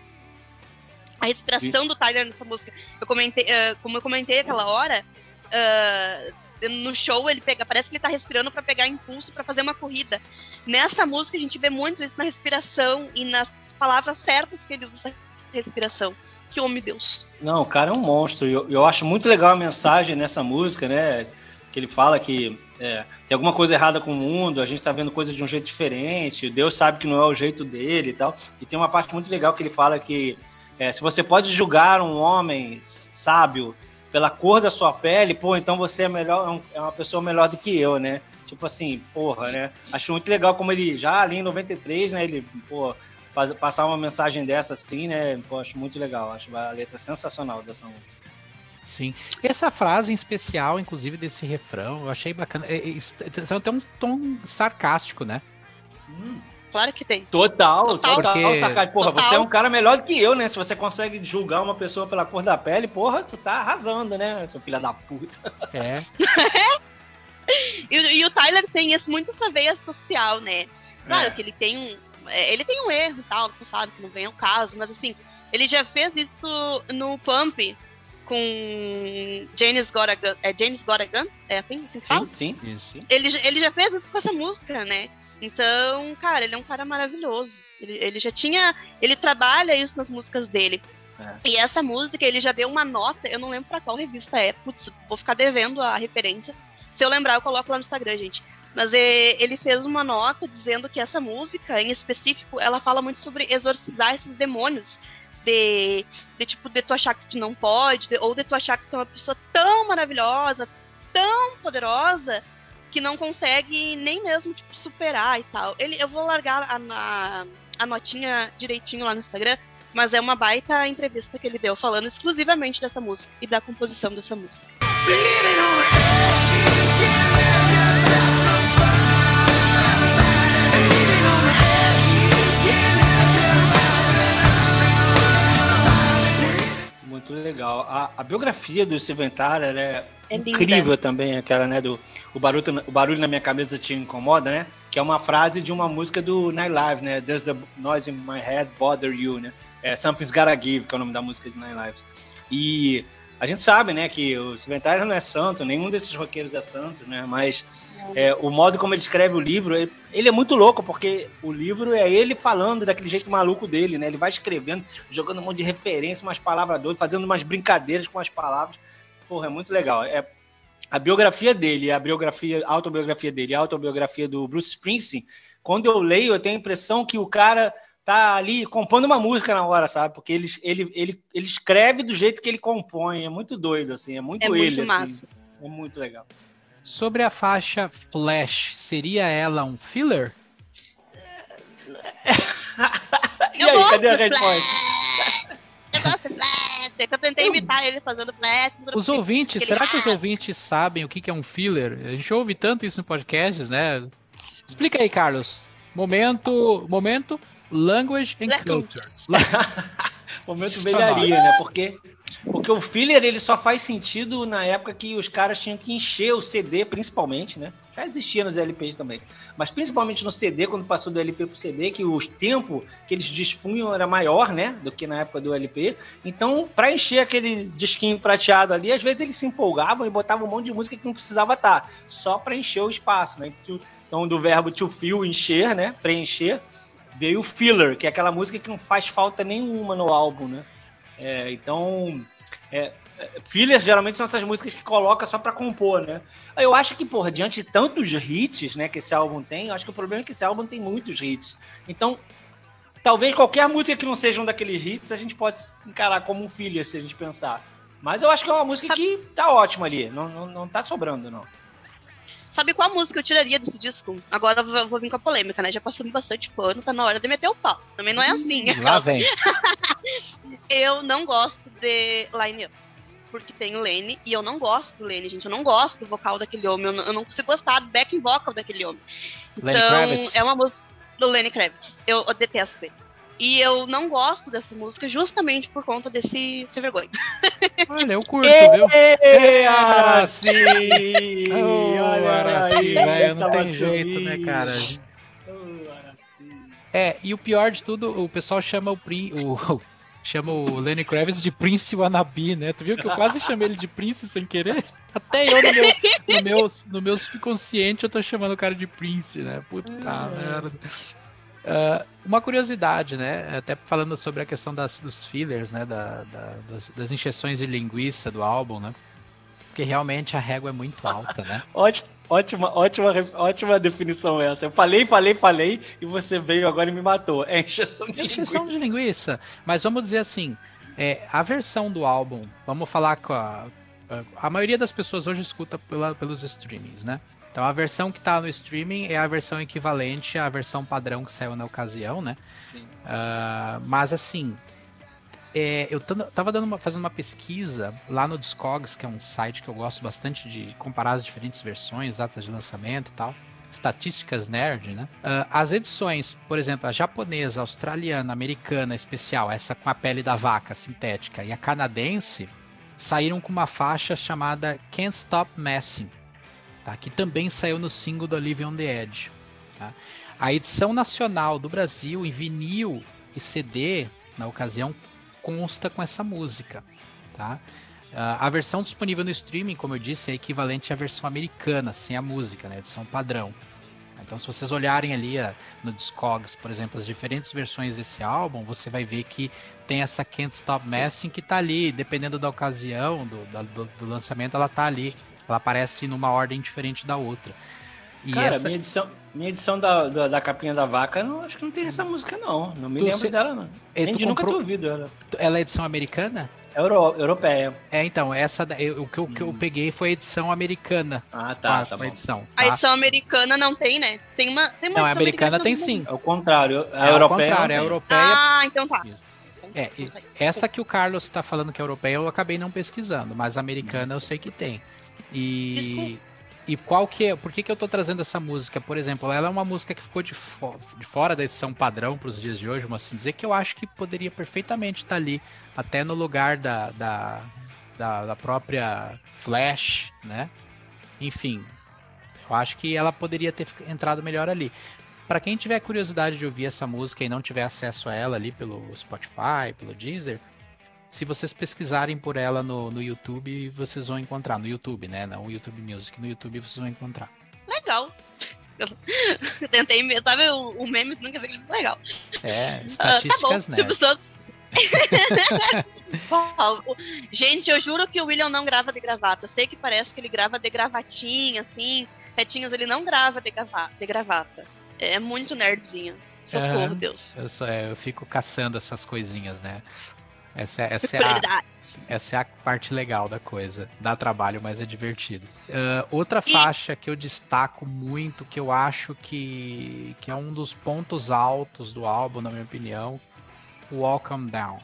A respiração do Tyler nessa música. Eu comentei, ah, como eu comentei aquela hora, ah, no show ele pega, parece que ele tá respirando pra pegar impulso pra fazer uma corrida. Nessa música a gente vê muito isso na respiração e nas palavras certas que ele usa essa respiração. Que homem Deus. Não, o cara é um monstro. Eu, eu acho muito legal a mensagem nessa música, né? Que ele fala que é, tem alguma coisa errada com o mundo, a gente tá vendo coisas de um jeito diferente, Deus sabe que não é o jeito dele e tal. E tem uma parte muito legal que ele fala que é, se você pode julgar um homem sábio pela cor da sua pele, pô, então você é melhor, é é uma pessoa melhor do que eu, né? Tipo assim, porra, né? Acho muito legal como ele, já ali em 93, né, ele, pô, faz, passar uma mensagem dessa assim, né? Pô, acho muito legal. Acho a letra sensacional dessa música. Sim. Essa frase em especial, inclusive, desse refrão, eu achei bacana. É, é, isso- Tem um tom sarcástico, né? Claro que tem. Total, Total. total, Porque- sacade. Porra, Total. você é um cara melhor do que eu, né? Se você consegue julgar uma pessoa pela cor da pele, porra, tu tá arrasando, né, seu filho da puta. É. E, e o Tyler tem esse, muito essa veia social, né? Claro É. que ele tem um. É, ele tem um erro e tal, não sabe que não vem ao caso, mas assim, ele já fez isso no Pump com Janis Goragan. É Janis Goragan? É assim, assim que fala? Sim, sim. Isso. Ele, já- ele já fez isso com essa música, né? Então, cara, ele é um cara maravilhoso. Ele, ele já tinha. Ele trabalha isso nas músicas dele. É. E essa música, ele já deu uma nota, eu não lembro pra qual revista é. Putz, vou ficar devendo a referência. Se eu lembrar, eu coloco lá no Instagram, gente. Mas é, ele fez uma nota dizendo que essa música, em específico, ela fala muito sobre exorcizar esses demônios. De, de tipo, de tu achar que tu não pode, de- ou de tu achar que tu é uma pessoa tão maravilhosa, tão poderosa, que não consegue nem mesmo, tipo, superar e tal. Ele, eu vou largar a, a, a notinha direitinho lá no Instagram, mas é uma baita entrevista que ele deu falando exclusivamente dessa música e da composição dessa música. Muito legal. A, a biografia do Steven Tyler é, É linda. incrível também, aquela, né, do o barulho, o barulho na minha cabeça te incomoda, né? Que é uma frase de uma música do Night Live, né? There's the noise in my head bother you, né? É Something's Gotta Give, que é o nome da música de Night Lives. E a gente sabe, né, que o Steven Tyler não é santo, nenhum desses roqueiros é santo, né? Mas é, o modo como ele escreve o livro, ele, ele é muito louco, porque o livro é ele falando daquele jeito maluco dele, né? Ele vai escrevendo, jogando um monte de referência, umas palavras doidas, fazendo umas brincadeiras com as palavras. Porra, é muito legal. É, a biografia dele, a biografia, a autobiografia dele, a autobiografia do Bruce Springsteen, quando eu leio, eu tenho a impressão que o cara tá ali compondo uma música na hora, sabe? Porque ele, ele, ele, ele escreve do jeito que ele compõe. É muito doido, assim. É muito É ele, muito assim. É muito legal. Sobre a faixa Flash, seria ela um filler? E aí, gosto cadê a resposta? Eu gosto do Flash. É que eu tentei imitar ele fazendo Flash. eu Os ouvintes, será que os ouvintes sabem o que é um filler? A gente ouve tanto isso em podcasts, né? Explica aí, Carlos. Momento, momento, language and culture. Momento velharia, né? Porque, porque o filler ele só faz sentido na época que os caras tinham que encher o CD, principalmente, né? Já existia nos LPs também. Mas principalmente no CD, quando passou do LP pro CD, que os tempos que eles dispunham era maior, né? Do que na época do LP. Então, para encher aquele disquinho prateado ali, às vezes eles se empolgavam e botavam um monte de música que não precisava estar, só para encher o espaço, né? Então, do verbo to fill, encher, né? Preencher veio o filler, que é aquela música que não faz falta nenhuma no álbum, né? É, então, é, é, filler geralmente são essas músicas que coloca só pra compor, né? Eu acho que, porra, diante de tantos hits, né, que esse álbum tem, acho que o problema é que esse álbum tem muitos hits. Então, talvez qualquer música que não seja um daqueles hits, a gente pode encarar como um filler, se a gente pensar. Mas eu acho que é uma música que tá ótima ali, não, não, não tá sobrando, não. Sabe qual música eu tiraria desse disco? Agora eu vou, vir com a polêmica, né? Já passamos bastante pano, tá na hora de meter o pau. Também não é assim. Lá vem. eu não gosto de Line Up. Porque tem o Lane, e eu não gosto do Lane, gente. Eu não gosto do vocal daquele homem. Eu não, eu não consigo gostar do backing vocal daquele homem. Então, Kravitz. é uma música do Lenny Kravitz. Eu, eu detesto ele. E eu não gosto dessa música justamente por conta desse sem vergonha. Olha, eu curto, viu? Ei, Araci! Ô, Olha Araci, velho, não tava tem jeito, né, cara? É, e o pior de tudo, o pessoal chama o, Prin- o chama o Lenny Kravitz de Prince Wannabe, né? Tu viu que eu quase chamei ele de Prince sem querer? Até eu, no meu, no meu, no meu subconsciente, eu tô chamando o cara de Prince, né? Puta merda. Ah, uma curiosidade, né? Até falando sobre a questão das, dos fillers, né? Da, da- das, das injeções de linguiça do álbum, né? Porque realmente a régua é muito alta, né? Ótima, ótima, ótima, definição essa. Eu falei, falei, falei, e você veio agora e me matou. É encheção de Encheção de linguiça. linguiça. Mas vamos dizer assim, é, a versão do álbum, vamos falar com a. A maioria das pessoas hoje escuta pela- pelos streamings, né? Então a versão que tá no streaming é a versão equivalente à versão padrão que saiu na ocasião, né? Ah, mas assim, é, eu tando- tava dando uma- fazendo uma pesquisa lá no Discogs, que é um site que eu gosto bastante de comparar as diferentes versões, datas de lançamento e tal. Estatísticas nerd, né? Ah, as edições, por exemplo, a japonesa, australiana, a americana especial, essa com a pele da vaca sintética, e a canadense, saíram com uma faixa chamada Can't Stop Messing, tá? que também saiu no single do Live on the Edge. tá? A edição nacional do Brasil, em vinil e CD, na ocasião, consta com essa música. Tá? Ah, a versão disponível no streaming, como eu disse, é equivalente à versão americana, sem a música, né? edição padrão. Então, se vocês olharem ali ah, no Discogs, por exemplo, as diferentes versões desse álbum, você vai ver que tem essa Can't Stop Messing que tá ali, dependendo da ocasião, do, do, do lançamento, ela tá ali. Ela aparece numa ordem diferente da outra. E Cara, essa, minha edição, minha edição da, da, da capinha da vaca, não, acho que não tem essa música, não. Não me Tu lembro se- dela, não. Nem tu de nunca comprou- ter ouvido ela. ela é edição americana? Euro, europeia. É, então, essa da- eu- o que eu, que eu peguei foi a edição americana. Ah, a tá, tá a bom. edição. A tá? edição americana não tem, né? Tem uma. Tem uma Não, a edição americana tem sim. É o contrário. A É europeia. contrário, não a europeia. Ah, então tá. É, essa que o Carlos está falando que é europeia, eu acabei não pesquisando, mas a americana eu sei que tem. E, e qual que é? Por que, que eu tô trazendo essa música? Por exemplo, ela é uma música que ficou de, fo- de fora da edição padrão para os dias de hoje, vamos assim dizer, que eu acho que poderia perfeitamente estar ali, até no lugar da, da, da, da própria Flash, né? Enfim, eu acho que ela poderia ter entrado melhor ali. Pra quem tiver curiosidade de ouvir essa música e não tiver acesso a ela ali pelo Spotify, pelo Deezer, se vocês pesquisarem por ela no, no YouTube, vocês vão encontrar. No YouTube, né? Não o YouTube Music. No YouTube vocês vão encontrar. Legal. Eu tentei, sabe o, o meme nunca é legal. É, estatísticas, tá bom, né? Silvio Santos. Bom, o- Gente, eu juro que o William não grava de gravata. Eu sei que parece que ele grava de gravatinha, assim, retinhos. Ele não grava de, grava de gravata. É muito nerdzinho. Socorro, Aham. Deus. Eu, só, é, eu fico caçando essas coisinhas, né? Essa, é- essa, é a, essa é a parte legal da coisa. Dá trabalho, mas é divertido. Ah, outra E- faixa que eu destaco muito, que eu acho que, que é um dos pontos altos do álbum, na minha opinião, Welcome Down.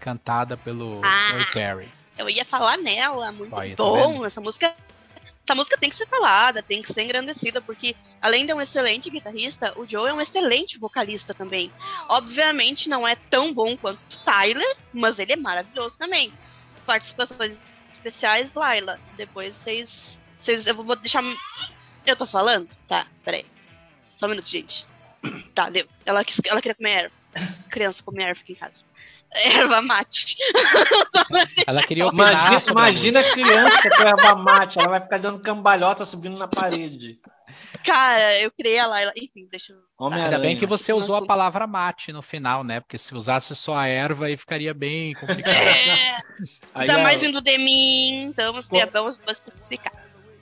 Cantada pelo Ah. Perry. Eu ia falar nela, muito tá bom. vendo? Essa música. Essa música tem que ser falada, tem que ser engrandecida, porque além de um excelente guitarrista, o Joe é um excelente vocalista também. Obviamente não é tão bom quanto o Tyler, mas ele é maravilhoso também. Participações especiais, Laila. Depois vocês. vocês eu vou deixar. Eu tô falando? Tá, peraí. Só um minuto, gente. Tá, deu. Ela, ela queria comer erva. Criança come erva aqui em casa. Erva mate. Ela queria opinar Imagina, imagina a criança com erva mate, ela vai ficar dando cambalhota subindo na parede. Cara, eu criei a Laila. Enfim, deixa eu. Homem-Aranha. Ainda bem que você usou a palavra mate no final, né? Porque se usasse só a erva aí ficaria bem complicado. É, Aí tá a- mais vindo de mim, então Pô. é bom vou especificar.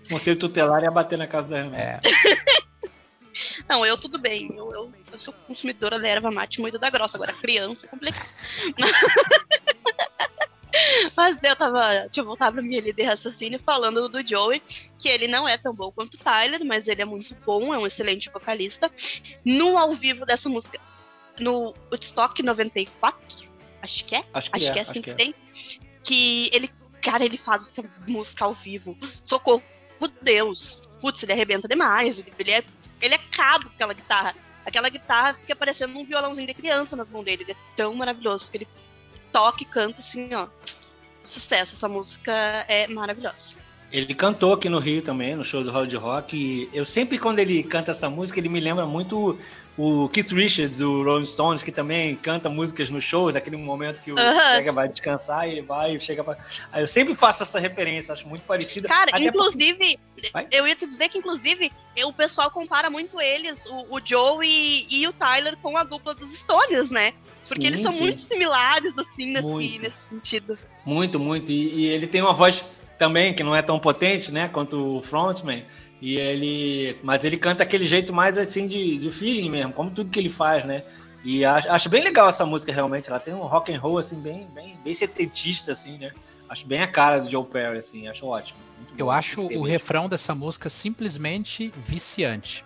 o conselho tutelar ia bater na casa da irmã. É, Não, eu tudo bem. Eu, eu, eu sou consumidora da erva mate moída da grossa. Agora, criança é complicado. Mas eu tava. Deixa eu voltar pra minha líder raciocínio falando do Joey, que ele não é tão bom quanto o Tyler, mas ele é muito bom, é um excelente vocalista. No ao vivo dessa música, no Woodstock 94, acho que é? Acho que acho é, que é assim que que, é. tem. Que ele, cara, ele faz essa música ao vivo. Socorro, Deus. Putz, ele arrebenta demais. Ele, ele é, ele é cabo com aquela guitarra. Aquela guitarra fica parecendo um violãozinho de criança nas mãos dele. Ele é tão maravilhoso que ele toca e canta assim, ó. Sucesso, essa música é maravilhosa. Ele cantou aqui no Rio também, no show do Hard Rock. E eu sempre, quando ele canta essa música, ele me lembra muito o Keith Richards, o Rolling Stones, que também canta músicas no show, daquele momento que o. Pega vai descansar e ele vai e chega pra. Aí eu sempre faço essa referência, acho muito parecida. Cara, inclusive, Vai. eu ia te dizer que, inclusive, o pessoal compara muito eles, o, o Joe e, e o Tyler, com a dupla dos Stones, né? Porque Sim, eles são sim. muito similares, assim, nesse, Muito. nesse sentido. Muito, muito. E, e ele tem uma voz também que não é tão potente, né, quanto o frontman. E ele, mas ele canta aquele jeito mais assim de, de feeling mesmo, como tudo que ele faz, né? E acho, acho bem legal essa música realmente. Ela tem um rock and roll assim bem, bem, bem setentista assim, né? Acho bem a cara do Joe Perry assim. Acho ótimo. Muito Eu bom, acho o mesmo. refrão dessa música simplesmente viciante.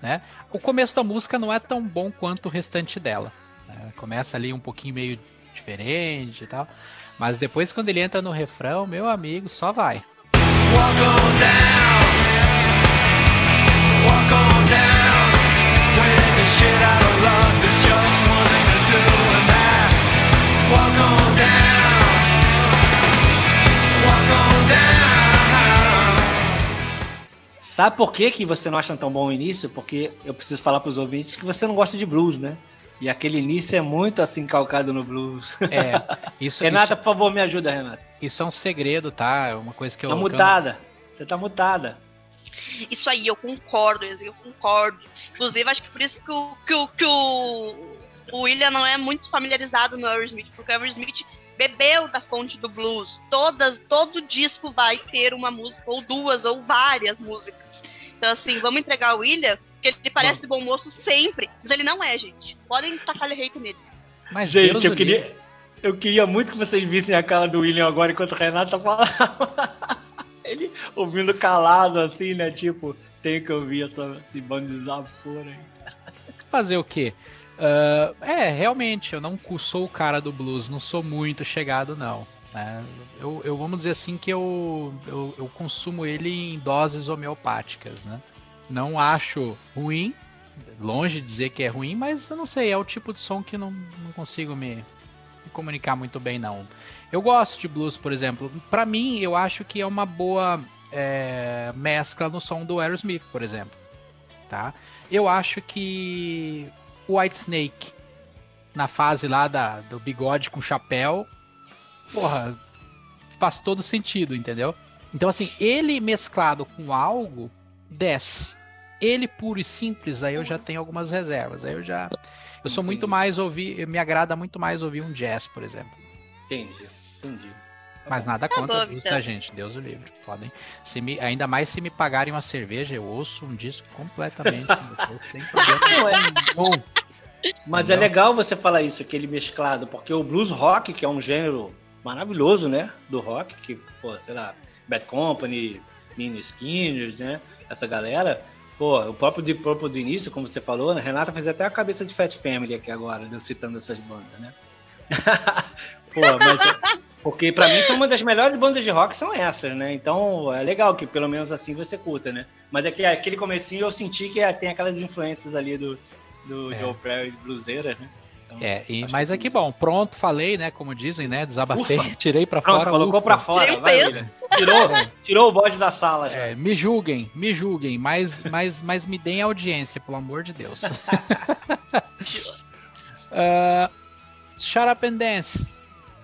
Né? O começo da música não é tão bom quanto o restante dela. né? Começa ali um pouquinho meio diferente e tal. Mas depois, quando ele entra no refrão, meu amigo, só vai. Walk on down. Sabe por que, que você não acha tão bom o início? Porque eu preciso falar para os ouvintes que você não gosta de blues, né? E aquele início é muito assim calcado no blues. É, isso, Renata, isso, por favor, me ajuda, Renata. isso é um segredo, tá? É uma coisa que eu. Tá que eu- mutada. Você tá mutada. Isso aí, eu concordo, eu concordo. Inclusive, acho que por isso que o, que o, que o, o William não é muito familiarizado no Aerosmith, porque o Aerosmith bebeu da fonte do blues. Todas, todo disco vai ter uma música, ou duas, ou várias músicas. Então, assim, vamos entregar o William, que ele parece bom moço sempre, mas ele não é, gente. Podem tacar hate nele. Mas Gente, Deus eu o queria, eu queria muito que vocês vissem a cara do William agora enquanto a Renata falava. Ele ouvindo calado, assim, né? Tipo, tenho que ouvir essa, esse bando de desaforo aí. Fazer o quê? Ah, é, realmente, eu não sou o cara do blues, não sou muito chegado, não. né? Eu, eu vamos dizer assim que eu, eu, eu consumo ele em doses homeopáticas, né? Não acho ruim, longe de dizer que é ruim, mas eu não sei, é o tipo de som que não, não consigo me, me comunicar muito bem, não. Eu gosto de blues, por exemplo. Pra mim, eu acho que é uma boa é, mescla no som do Aerosmith, por exemplo. Tá? Eu acho que o White Snake, na fase lá da, do bigode com chapéu, porra, faz todo sentido, entendeu? Então, assim, ele mesclado com algo, desce. Ele puro e simples, aí eu já tenho algumas reservas. Aí eu já. Eu sou muito Entendi. mais ouvir. Me agrada muito mais ouvir um jazz, por exemplo. Entendi, entendi. Tá Mas bom. nada Tá contra bom, a blues, então. tá, gente? Deus o livre. Podem. Se me, ainda mais se me pagarem uma cerveja, eu ouço um disco completamente sem problema Não, é- nenhum. Mas é legal você falar isso, aquele mesclado, porque o blues rock, que é um gênero maravilhoso, né? Do rock, que, pô, sei lá, Bad Company, Nino Skinner, né? Essa galera. Pô, o próprio Deep Purple do início, como você falou, né? Renata fez até a cabeça de Fat Family aqui agora, eu citando essas bandas, né? pô, mas. É- Porque pra mim são uma das melhores bandas de rock são essas, né? Então é legal que pelo menos assim você curta, né? Mas é que aquele comecinho eu senti que é- tem aquelas influências ali do, do É. Joe Perry bluseiras, né? Então, É, e, mas que é que bom, pronto, falei, né? Como dizem, né? Desabafei, Ufa. tirei pra Pronto, fora. colocou ufa. pra fora. Vai, peso. William. Tirou, tirou o bode da sala. já. É, me julguem, me julguem, mas, mas, mas me deem audiência, pelo amor de Deus. uh, Shut Up and Dance.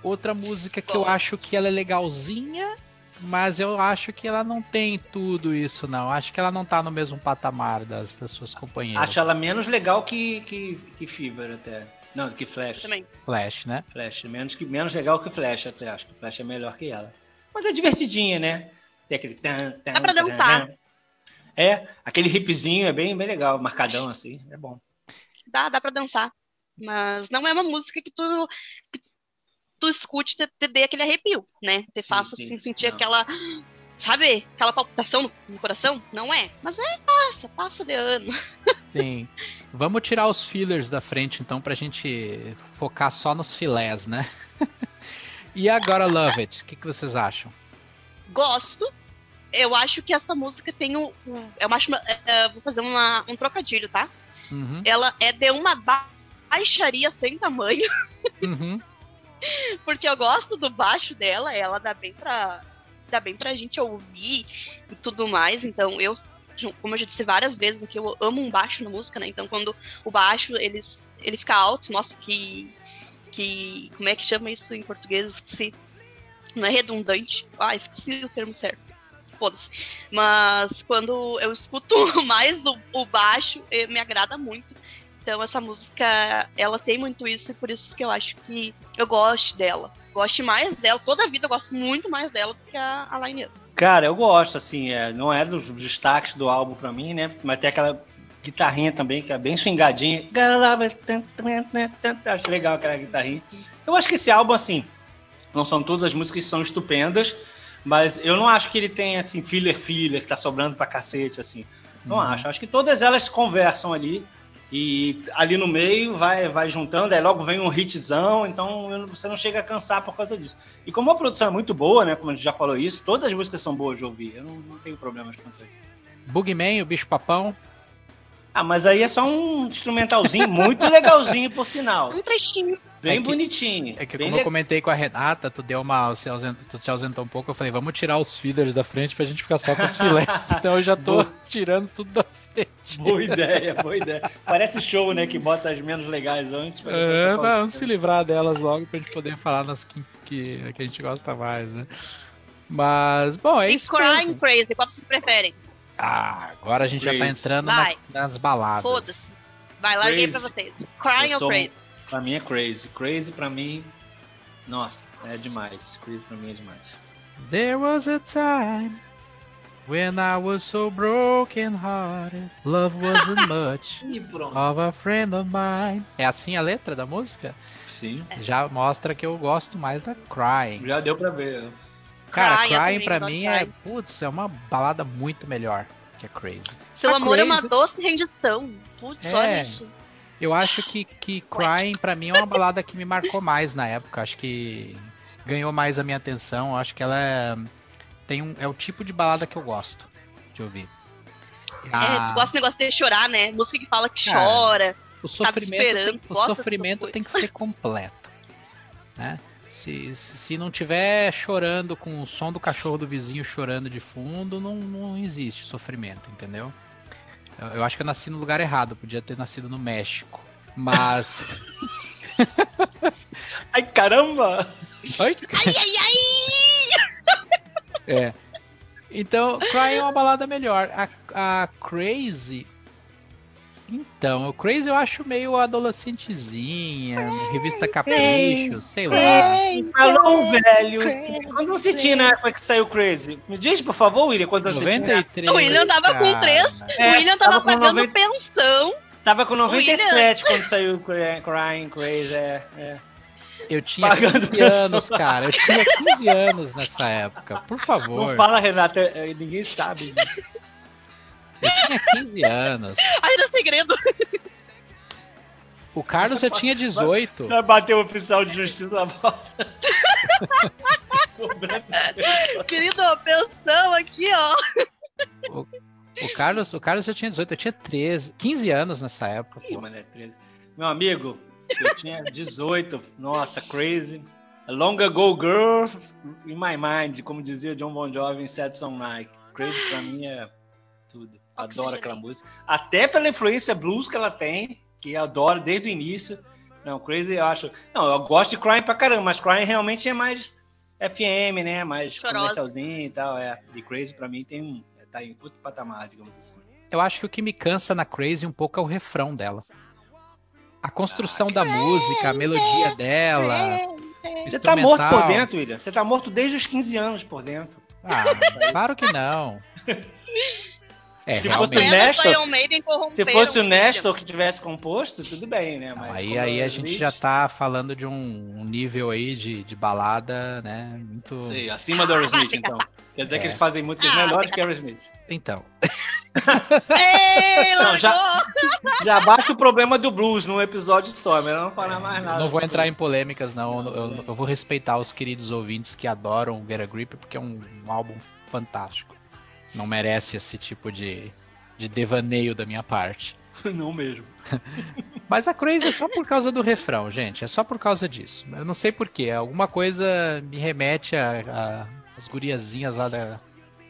Outra música que eu acho que ela é legalzinha, mas eu acho que ela não tem tudo isso, não. Acho que ela não tá no mesmo patamar das, das suas companheiras. Acho ela menos legal que, que, que Fever até. Não, que Flash. Também. Flash, né? Flash. Menos, que, menos legal que Flash até. Acho que Flash é melhor que ela. Mas é divertidinha, né? Tem aquele... Tan, tan, Dá pra dançar. tan. É, aquele hipzinho é bem, bem legal, marcadão assim. É bom. Dá, dá pra dançar. Mas não é uma música que tu. Tu escute, te, te dê aquele arrepio, né? Te Sim, faça sim. assim, sentir Não. aquela. Sabe? Aquela palpitação no, no coração? Não é. Mas é, passa, passa de ano. Sim. Vamos tirar os fillers da frente, então, pra gente focar só nos filés, né? e agora, Love It, o que, que vocês acham? Gosto. Eu acho que essa música tem o- eu acho. uma- é, vou fazer uma, um trocadilho, tá? Uhum, Ela é de uma ba- baixaria sem tamanho. uhum. porque eu gosto do baixo dela, ela dá bem pra, dá bem pra gente ouvir e tudo mais. Então, eu, como eu já disse várias vezes aqui, eu amo um baixo na música, né? Então, quando o baixo ele, ele fica alto, nossa, que. que como é que chama isso em português? Esqueci. Não é redundante. Ah, esqueci o termo certo. Foda-se. Mas quando eu escuto mais o, o baixo, eh, me agrada muito. Então essa música, ela tem muito isso e por isso que eu acho que eu gosto dela. Gosto mais dela, toda a vida eu gosto muito mais dela do que a, a Line Up. Cara, eu gosto, assim, é, não é dos destaques do álbum pra mim, né? Mas tem aquela guitarrinha também, que é bem swingadinha. Acho legal aquela guitarrinha. Eu acho que esse álbum, assim, não são todas as músicas que são estupendas, mas eu não acho que ele tem, assim, filler filler, que tá sobrando pra cacete, assim. Não Uhum. acho. Acho que todas elas conversam ali. E ali no meio vai, vai juntando, aí logo vem um hitzão, então eu você não chega a cansar por causa disso. E como a produção é muito boa, né? Como a gente já falou isso, todas as músicas são boas de ouvir. Eu não, não tenho problemas com isso. Boogeyman, o bicho papão. Ah, mas aí é só um instrumentalzinho muito legalzinho, por sinal. Um trechinho. Bem É que- bonitinho. É que como eu le- comentei com a Renata, tu deu uma. Ausent, tu te ausentou um pouco, eu falei, vamos tirar os fillers da frente pra gente ficar só com os filés. então eu já tô Boa. tirando tudo da frente. Boa ideia, boa ideia. Parece show, né? Que bota as menos legais antes. pra É, os- vamos se livrar delas logo pra gente poder falar nas que, que, que a gente gosta mais, né? Mas, bom, é e isso. Crying mesmo. Crazy, qual vocês preferem? Ah, agora a gente já tá Crazy. entrando na- nas baladas. Foda-se. Vai, larguei pra Crazy. vocês. Crying ou um- Crazy? Pra mim é crazy. Crazy pra mim. Nossa, é demais. Crazy pra mim é demais. There was a time when I was so broken hearted. Love wasn't much of a friend of mine. É assim a letra da música? Sim. Já mostra que eu gosto mais da Crying. Já deu pra ver. Cara, Crying, Crying pra mim é, Crying. putz, é uma balada muito melhor que a Crazy. Seu A amor é uma Crazy- doce rendição. Putz, É. olha isso. Eu acho que, que Crying pra mim é uma balada que me marcou mais na época. Acho que ganhou mais a minha atenção. Acho que ela é, tem um, é o tipo de balada que eu gosto de ouvir. É, Ah, tu gosta do negócio de chorar, né? Música que fala que Cara, chora. o sofrimento, tem, o sofrimento tem que ser completo. Né? Se, se, se não tiver chorando com o som do cachorro do vizinho chorando de fundo, não, não existe sofrimento, entendeu? Eu, eu acho que eu nasci no lugar errado, podia ter nascido no México. Mas. Ai, caramba! Ai, Ai, ai, ai! É. Então, Cry é uma balada melhor. A, a Crazy. Então, o Crazy eu acho meio adolescentezinha, revista Capricho, sei lá. Alô, velho! Quando você tinha na época que saiu Crazy? Me diz, por favor, William, quando você tinha. 93. O William tava com cara. três. É, o William tava, tava com pagando 90 pensão. Tava com 97 quando saiu Cry- Crying Crazy, é. é. Eu tinha Pagando 15 anos, cara. Eu tinha 15 anos nessa época. Por favor. Não fala, Renata, é, ninguém sabe disso. Eu tinha 15 anos. Ai, no segredo. O Carlos já tinha 18. Vai bater o oficial de justiça na volta. Querido, pensão aqui, ó. O Carlos, o Carlos já tinha 18. Eu tinha 13, 15 anos nessa época. Ih, mano, é 13. Meu amigo, eu tinha 18. Nossa, crazy. A long ago girl in my mind, como dizia John Bon Jovi em Sad Song Night. Crazy pra mim é tudo. Adoro aquela música. Até pela influência blues que ela tem, que eu adoro desde o início. Não, Crazy eu acho. Não, eu gosto de Crying pra caramba, mas Crying realmente é mais FM, né? Mais Chorosa. comercialzinho e tal. É. E Crazy pra mim tem um. Tá em outro patamar, digamos assim. Eu acho que o que me cansa na Crazy um pouco é o refrão dela. A construção da música, a melodia dela. Você tá morto por dentro, William. Você tá morto desde os 15 anos por dentro. Ah, claro que não. É, Se fosse Nestor- Se fosse o. Nestor que tivesse composto, tudo bem, né? Mas Aí, aí é a gente já tá falando de um, um nível aí de, de balada, né? Muito. Sei, acima do Aerosmith, então. Quer dizer que É. eles fazem músicas Ah, melhores que Aerosmith. Então. Ei, Não, já- Já basta o problema do blues num episódio só, melhor não falar mais nada. Não vou entrar em isso. polêmicas, não. Não, Eu, não. eu vou respeitar os queridos ouvintes que adoram o Get a Grip, porque é um, um álbum fantástico. Não merece esse tipo de, de devaneio da minha parte. Não mesmo. Mas a Crazy é só por causa do refrão, gente. É só por causa disso. Eu não sei porquê. Alguma coisa me remete a, a- as guriazinhas lá da,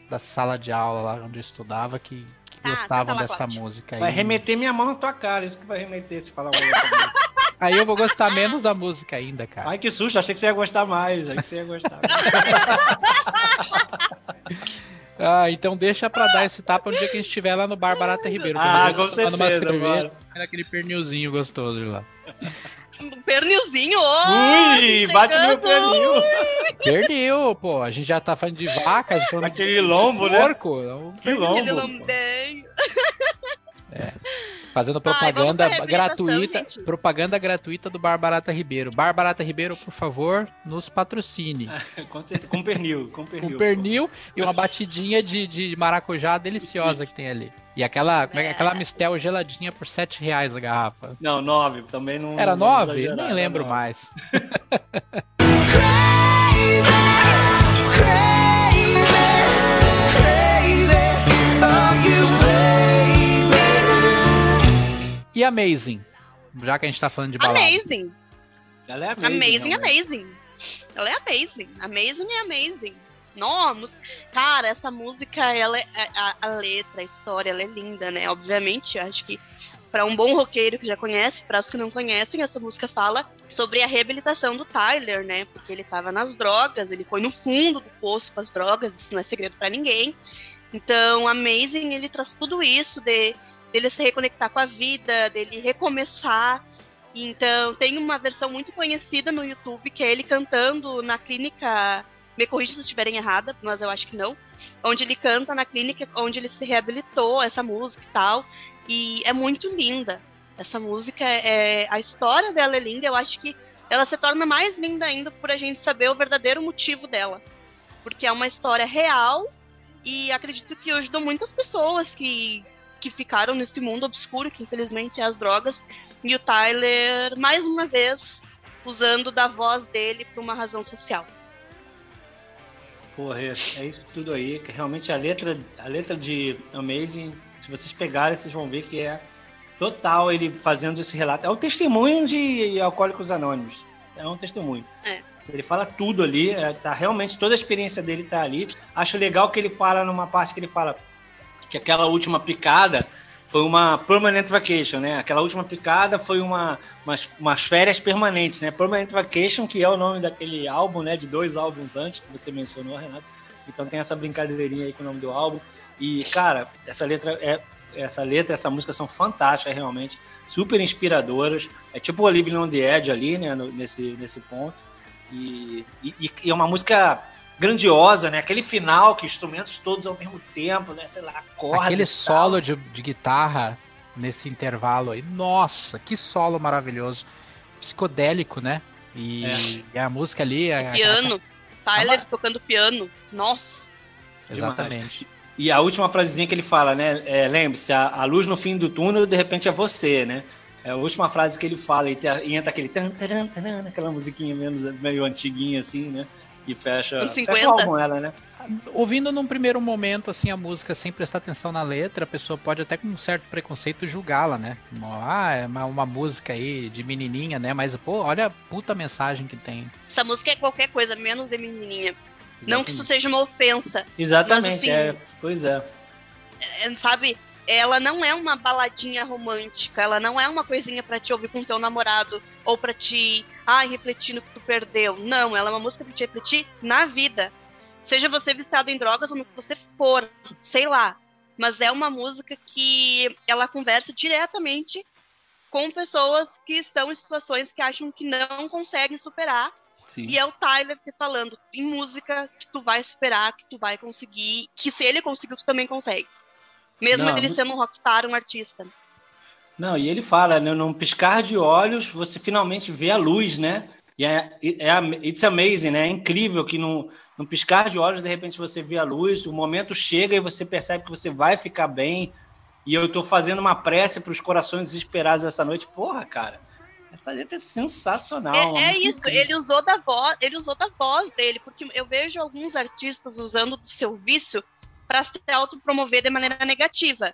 da sala de aula, lá onde eu estudava, que, que Ah, gostavam Tata dessa música aí. Vai remeter minha mão na tua cara, isso que vai remeter se falar uma dessa música. Aí eu vou gostar menos da música ainda, cara. Ai, que susto, achei que você ia gostar mais. Achei que você ia gostar Ah, então deixa pra dar esse tapa no dia que a gente estiver lá no Bar Barata Ribeiro. Ah, com tô tomando uma certeza, cerveja, bora. comendo aquele pernilzinho gostoso de lá. Um Pernilzinho, ó! Ui, bate no meu pernil. Pernil, pô. A gente já tá falando de vaca, a gente tá falando Aquele lombo, né? porco. é um Que pernil, Aquele lombo. Lambenho. Fazendo propaganda gratuita, gente. propaganda gratuita do Bar Barata Ribeiro. Bar Barata Ribeiro, por favor, nos patrocine. Com, certeza, com pernil, com pernil. Com pernil e uma batidinha de, de maracujá deliciosa que tem ali. E aquela, é é? aquela mistel geladinha por 7 reais a garrafa. Não, nove, também não. Era não nove? exagerar, Nem era lembro mais. E Amazing? Já que a gente tá falando de balada. Amazing. Ela é amazing. Amazing, realmente. amazing. Ela é amazing. Amazing é amazing. Nossa, cara, essa música, ela é, a, a letra, a história, ela é linda, né? Obviamente, eu acho que para um bom roqueiro que já conhece, para os que não conhecem, essa música fala sobre a reabilitação do Tyler, né? Porque ele tava nas drogas, ele foi no fundo do poço com as drogas, isso não é segredo para ninguém. Então, Amazing, ele traz tudo isso de dele se reconectar com a vida, dele recomeçar. Então, tem uma versão muito conhecida no YouTube que é ele cantando na clínica. Me corrija se estiverem errada, mas eu acho que não. Onde ele canta na clínica onde ele se reabilitou, essa música e tal. E é muito linda. Essa música é. A história dela é linda, eu acho que ela se torna mais linda ainda por a gente saber o verdadeiro motivo dela. Porque é uma história real e acredito que ajudou muitas pessoas que, que ficaram nesse mundo obscuro, que infelizmente é as drogas. E o Tyler, mais uma vez, usando da voz dele para uma razão social. Porra, é, é isso tudo aí. Que realmente a letra, a letra de Amazing, se vocês pegarem, vocês vão ver que é total ele fazendo esse relato. É um testemunho de Alcoólicos Anônimos. É um testemunho. É. Ele fala tudo ali, é, tá realmente toda a experiência dele tá ali. Acho legal que ele fala numa parte que ele fala que aquela última picada foi uma permanent vacation, né? Aquela última picada foi uma umas, umas férias permanentes, né? Permanent Vacation, que é o nome daquele álbum, né? De dois álbuns antes que você mencionou, Renato. Então tem essa brincadeirinha aí com o nome do álbum. E cara, essa letra é essa letra, essa música são fantásticas realmente, super inspiradoras. É tipo o Living on the Edge ali, né? no- nesse nesse ponto. E, e, e é uma música grandiosa, né? Aquele final, que instrumentos todos ao mesmo tempo, né? Sei lá, acordes. Aquele e solo de, de guitarra nesse intervalo aí. Nossa, que solo maravilhoso. Psicodélico, né? E, É. e a música ali. a- a- Piano. Tyler tocando piano. Nossa. exatamente. E a última frasezinha que ele fala, né? É, Lembre-se, a, a luz no fim do túnel, de repente é você, né? É a última frase que ele fala e, te- e entra aquele tan, taran, taran, aquela musiquinha menos, meio antiguinha assim, né? E fecha, fecha o 50. álbum ela, né? Ouvindo num primeiro momento assim a música sem prestar atenção na letra, a pessoa pode até com um certo preconceito julgá-la, né? Ah, é uma, uma música aí de menininha, né? Mas pô, olha a puta mensagem que tem. Essa música é qualquer coisa, menos de menininha. Não que isso Exatamente. seja uma ofensa. Exatamente, Mas, assim, é, pois é. é, sabe? Ela não é uma baladinha romântica, ela não é uma coisinha pra te ouvir com teu namorado ou pra te, ai, refletir no que tu perdeu. Não, ela é uma música pra te refletir na vida. Seja você viciado em drogas ou no que você for, sei lá. Mas é uma música que ela conversa diretamente com pessoas que estão em situações que acham que não conseguem superar Sim. e é o Tyler te falando em música que tu vai superar, que tu vai conseguir, que se ele conseguiu, tu também consegue. Mesmo Não, ele sendo um rockstar, um artista. Não, e ele fala, né, num piscar de olhos, você finalmente vê a luz, né? E é, é, it's amazing, né? É incrível que num, num piscar de olhos, de repente você vê a luz, o momento chega e você percebe que você vai ficar bem. E eu tô fazendo uma prece para os corações desesperados essa noite. Porra, cara, essa letra é sensacional. É, é isso, ele usou da voz, ele usou da voz dele, porque eu vejo alguns artistas usando do seu vício para se autopromover de maneira negativa.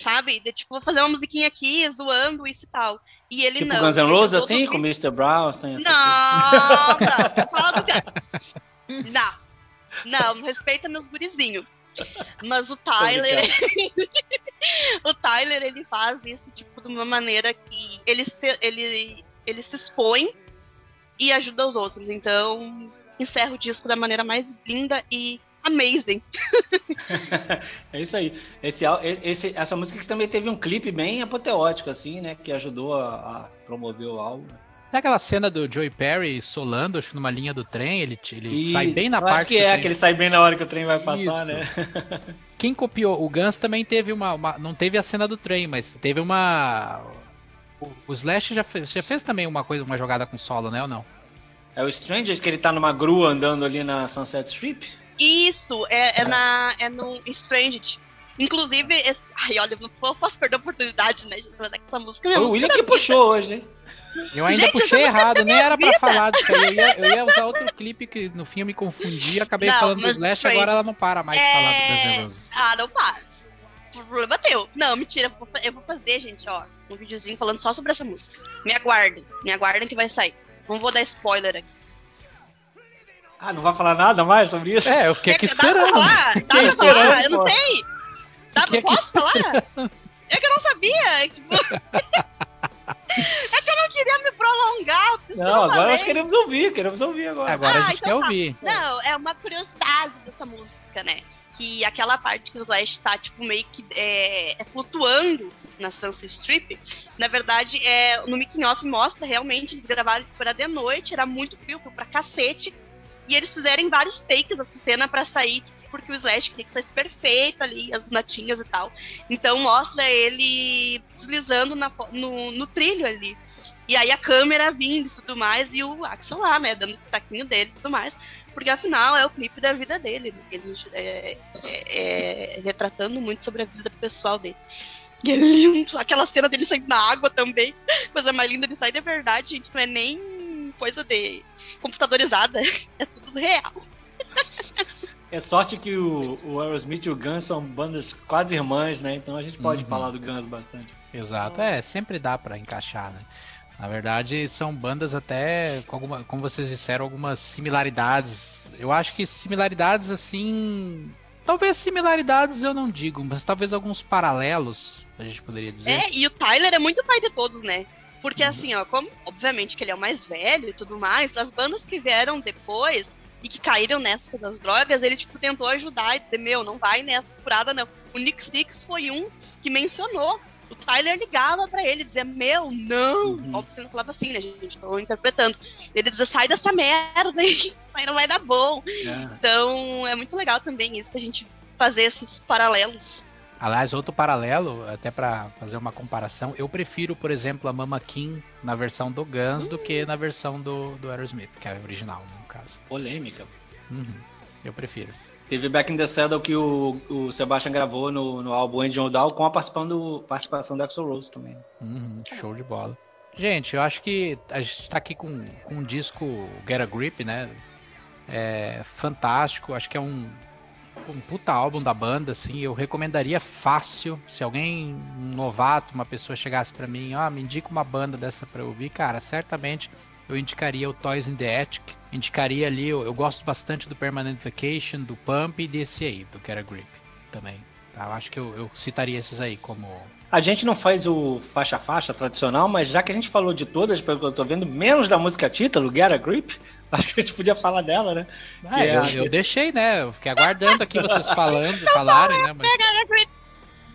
Sabe? De, tipo, vou fazer uma musiquinha aqui, zoando isso e tal. E ele Tipo não. Guns N' Roses, assim, com Mr. Brown, essas Não, não, fala do Guns. Não, não, respeita meus gurizinhos. Mas o Tyler, o Tyler, ele faz isso, tipo, de uma maneira que ele se, ele, ele se expõe e ajuda os outros. Então, encerra o disco da maneira mais linda e amazing. É isso aí. Esse, esse, essa música que também teve um clipe bem apoteótico, assim, né? Que ajudou a, a promover o álbum. Naquela cena do Joey Perry solando, acho que numa linha do trem, ele, ele E sai bem na eu parte. Acho que do é, trem. que ele sai bem na hora que o trem vai passar, Isso. né? Quem copiou? O Guns também teve uma, uma- Não teve a cena do trem, mas teve uma. O, o Slash já fez, já fez também uma coisa, uma jogada com solo, né? Ou não? É o Stranger que ele tá numa grua andando ali na Sunset Strip. Isso, é, é, na, é no Stranged. Inclusive, esse, ai, olha, eu não posso perder a oportunidade, né, de fazer essa música. minha Foi o William que vida. puxou hoje, hein? Eu ainda Gente, puxei errado, nem era pra vida. falar disso aí. Eu ia, eu ia usar outro clipe que no fim eu me confundi, acabei Não, falando do mas Slash, Strange- agora ela não para mais de falar do É... Roses. Ah, não para. O problema é teu. Não, mentira. Eu vou, fa- eu vou fazer, gente, ó, um videozinho falando só sobre essa música. Me aguardem. Me aguardem que vai sair. Não vou dar spoiler aqui. Ah, não vai falar nada mais sobre isso? É, eu fiquei aqui Dá pra esperando. falar? Dá pra esperando, falar? Eu não sei. Dá, aqui posso falar? É que eu não sabia. é Tipo... é que eu não queria me prolongar. por Não, agora falei. nós queremos ouvir, queremos ouvir agora. Agora a Ah, gente então quer tá. ouvir. Não, é uma curiosidade dessa música, né? Que aquela parte que o Slash tá, tipo, meio que é, é flutuando na Sunset Strip, na verdade, é, no making off mostra realmente, eles gravaram tipo, era de noite, era muito frio, frio pra cacete, e eles fizeram vários takes essa cena pra sair, porque o Slash queria que saísse perfeito ali, as notinhas e tal. Então mostra ele deslizando na no, no trilho ali. E aí a câmera vindo e tudo mais, e o Axel lá, né, dando o taquinho dele e tudo mais. Porque afinal é o clipe da vida dele, né? Ele é, é- é retratando muito sobre a vida pessoal dele. E é lindo, aquela cena dele saindo na água também. Coisa mais linda, ele sai de verdade, gente. Não é nem coisa de computadorizada, é tudo real. É sorte que o, o Aerosmith e o Guns são bandas quase irmãs, né? Então a gente pode Uhum. falar do Guns bastante. Exato, é, sempre dá pra encaixar, né? Na verdade, são bandas até, com alguma, como vocês disseram, algumas similaridades. Eu acho que similaridades assim. Talvez similaridades eu não digo, mas talvez alguns paralelos, a gente poderia dizer. É, e o Tyler é muito pai de todos, né? Porque Uhum. assim, ó, como obviamente que ele é o mais velho e tudo mais, as bandas que vieram depois e que caíram nessa das drogas, ele tipo tentou ajudar e dizer, meu, não vai nessa furada não. O Nick Six foi um que mencionou. O Tyler ligava pra ele, dizia, meu, não. Uhum. Óbvio que não falava assim, né, gente? Tô interpretando. Ele dizia, sai dessa merda aí não vai dar bom. É. Então, é muito legal também isso, a gente fazer esses paralelos. Aliás, outro paralelo, até pra fazer uma comparação, eu prefiro, por exemplo, a Mama King na versão do Guns do que na versão do, do Aerosmith, que é a original, no caso. Polêmica. Uhum, eu prefiro. Teve Back in the Saddle que o, o Sebastian gravou no, no álbum Angel Down com a participação do, participação do Axl Rose também. Uhum, show de bola. Gente, eu acho que a gente tá aqui com, com um disco Get a Grip, né? É fantástico, acho que é um, um puta álbum da banda, assim. Eu recomendaria fácil. Se alguém, um novato, uma pessoa chegasse pra mim, ó, me indica uma banda dessa pra eu ouvir, cara, certamente eu indicaria o Toys in the Attic. Indicaria ali, eu, eu gosto bastante do Permanent Vacation, do Pump e desse aí, do Get a Grip também. Tá? Eu acho que eu, eu citaria esses aí como A gente não faz o faixa-faixa tradicional, mas já que a gente falou de todas, pelo que eu tô vendo, menos da música título, Get a Grip, acho que a gente podia falar dela, né? Ah, Que é- eu, eu deixei, né? Eu fiquei aguardando aqui vocês falando, falarem, né? Mas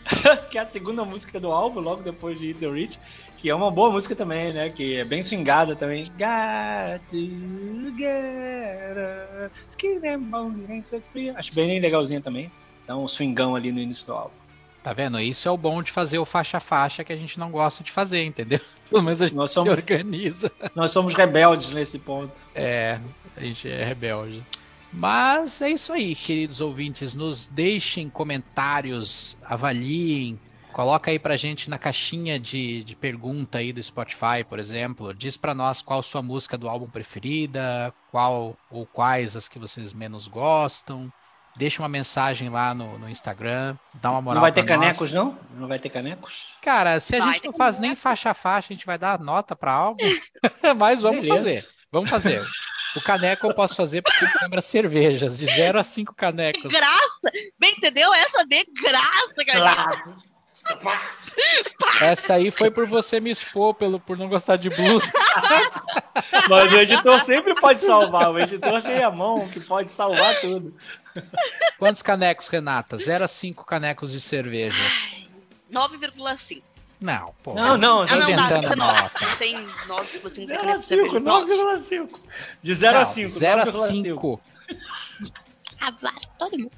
que é a segunda música do álbum, logo depois de the Rich, que é uma boa música também, né? Que é bem swingada também. Got together, skin and bones, such free. Acho bem legalzinha também. Dá um swingão ali no início do álbum. Tá vendo? Isso é o bom de fazer o faixa-faixa que a gente não gosta de fazer, entendeu? Pelo menos a gente Nós se somos- organiza. Nós somos rebeldes nesse ponto. É, a gente é rebelde. Mas é isso aí, queridos ouvintes. Nos deixem comentários, avaliem. Coloca aí pra gente na caixinha de, de pergunta aí do Spotify, por exemplo. Diz pra nós qual sua música do álbum preferida, qual ou quais as que vocês menos gostam. Deixa uma mensagem lá no, no Instagram, dá uma moral Não vai ter pra nós. canecos, não? Não vai ter canecos? Cara, se a Vai gente não faz nem faixa a faixa, a gente vai dar nota pra álbum. Mas vamos Beleza. fazer. Vamos fazer. O caneco eu posso fazer porque lembra cervejas, de 0 a 5 De canecos. graça! Bem, entendeu? Essa de graça, galera. Essa aí foi por você me expor pelo, por não gostar de blues. Mas o editor sempre pode salvar. O editor tem a mão que pode salvar tudo. Quantos canecos, Renata? 0 a 5 canecos de cerveja. 9,5. Não, pô. Não, não, Ah, não, inventando Você não, nota. não tem 9,5 0 a canecos de cerveja. 5, Nove. 9,5. De 0 a 5. 0 a 9,5. 5. Ah, todo mundo.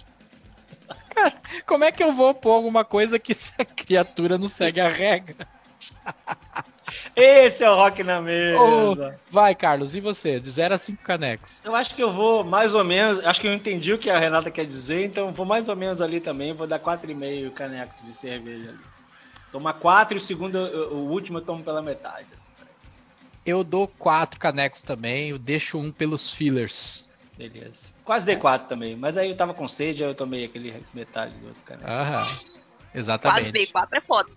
Como é que eu vou pôr alguma coisa que se a criatura não segue a regra? Esse é o rock na mesa. Ô, vai, Carlos, e você? De 0 a 5 canecos. Eu acho que eu vou mais ou menos. Acho que eu entendi o que a Renata quer dizer, então vou mais ou menos ali também. Vou dar 4,5 canecos de cerveja ali. Toma 4 e o segundo, o último eu tomo pela metade. assim. Eu dou 4 canecos também, eu deixo um pelos fillers. Beleza. Quase dei 4 também, mas aí eu tava com sede, aí eu tomei aquele metade do outro caneco. Aham. Quase Exatamente. dei 4 é foda.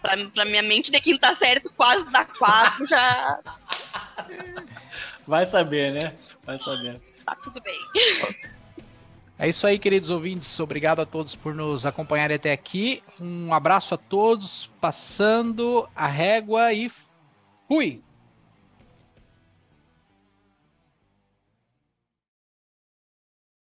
Pra, pra minha mente de quinta série, tu quase dá 4, já Vai saber, né? Vai saber. tá tudo bem. É isso aí, queridos ouvintes. Obrigado a todos por nos acompanharem até aqui. Um abraço a todos, passando a régua e fui!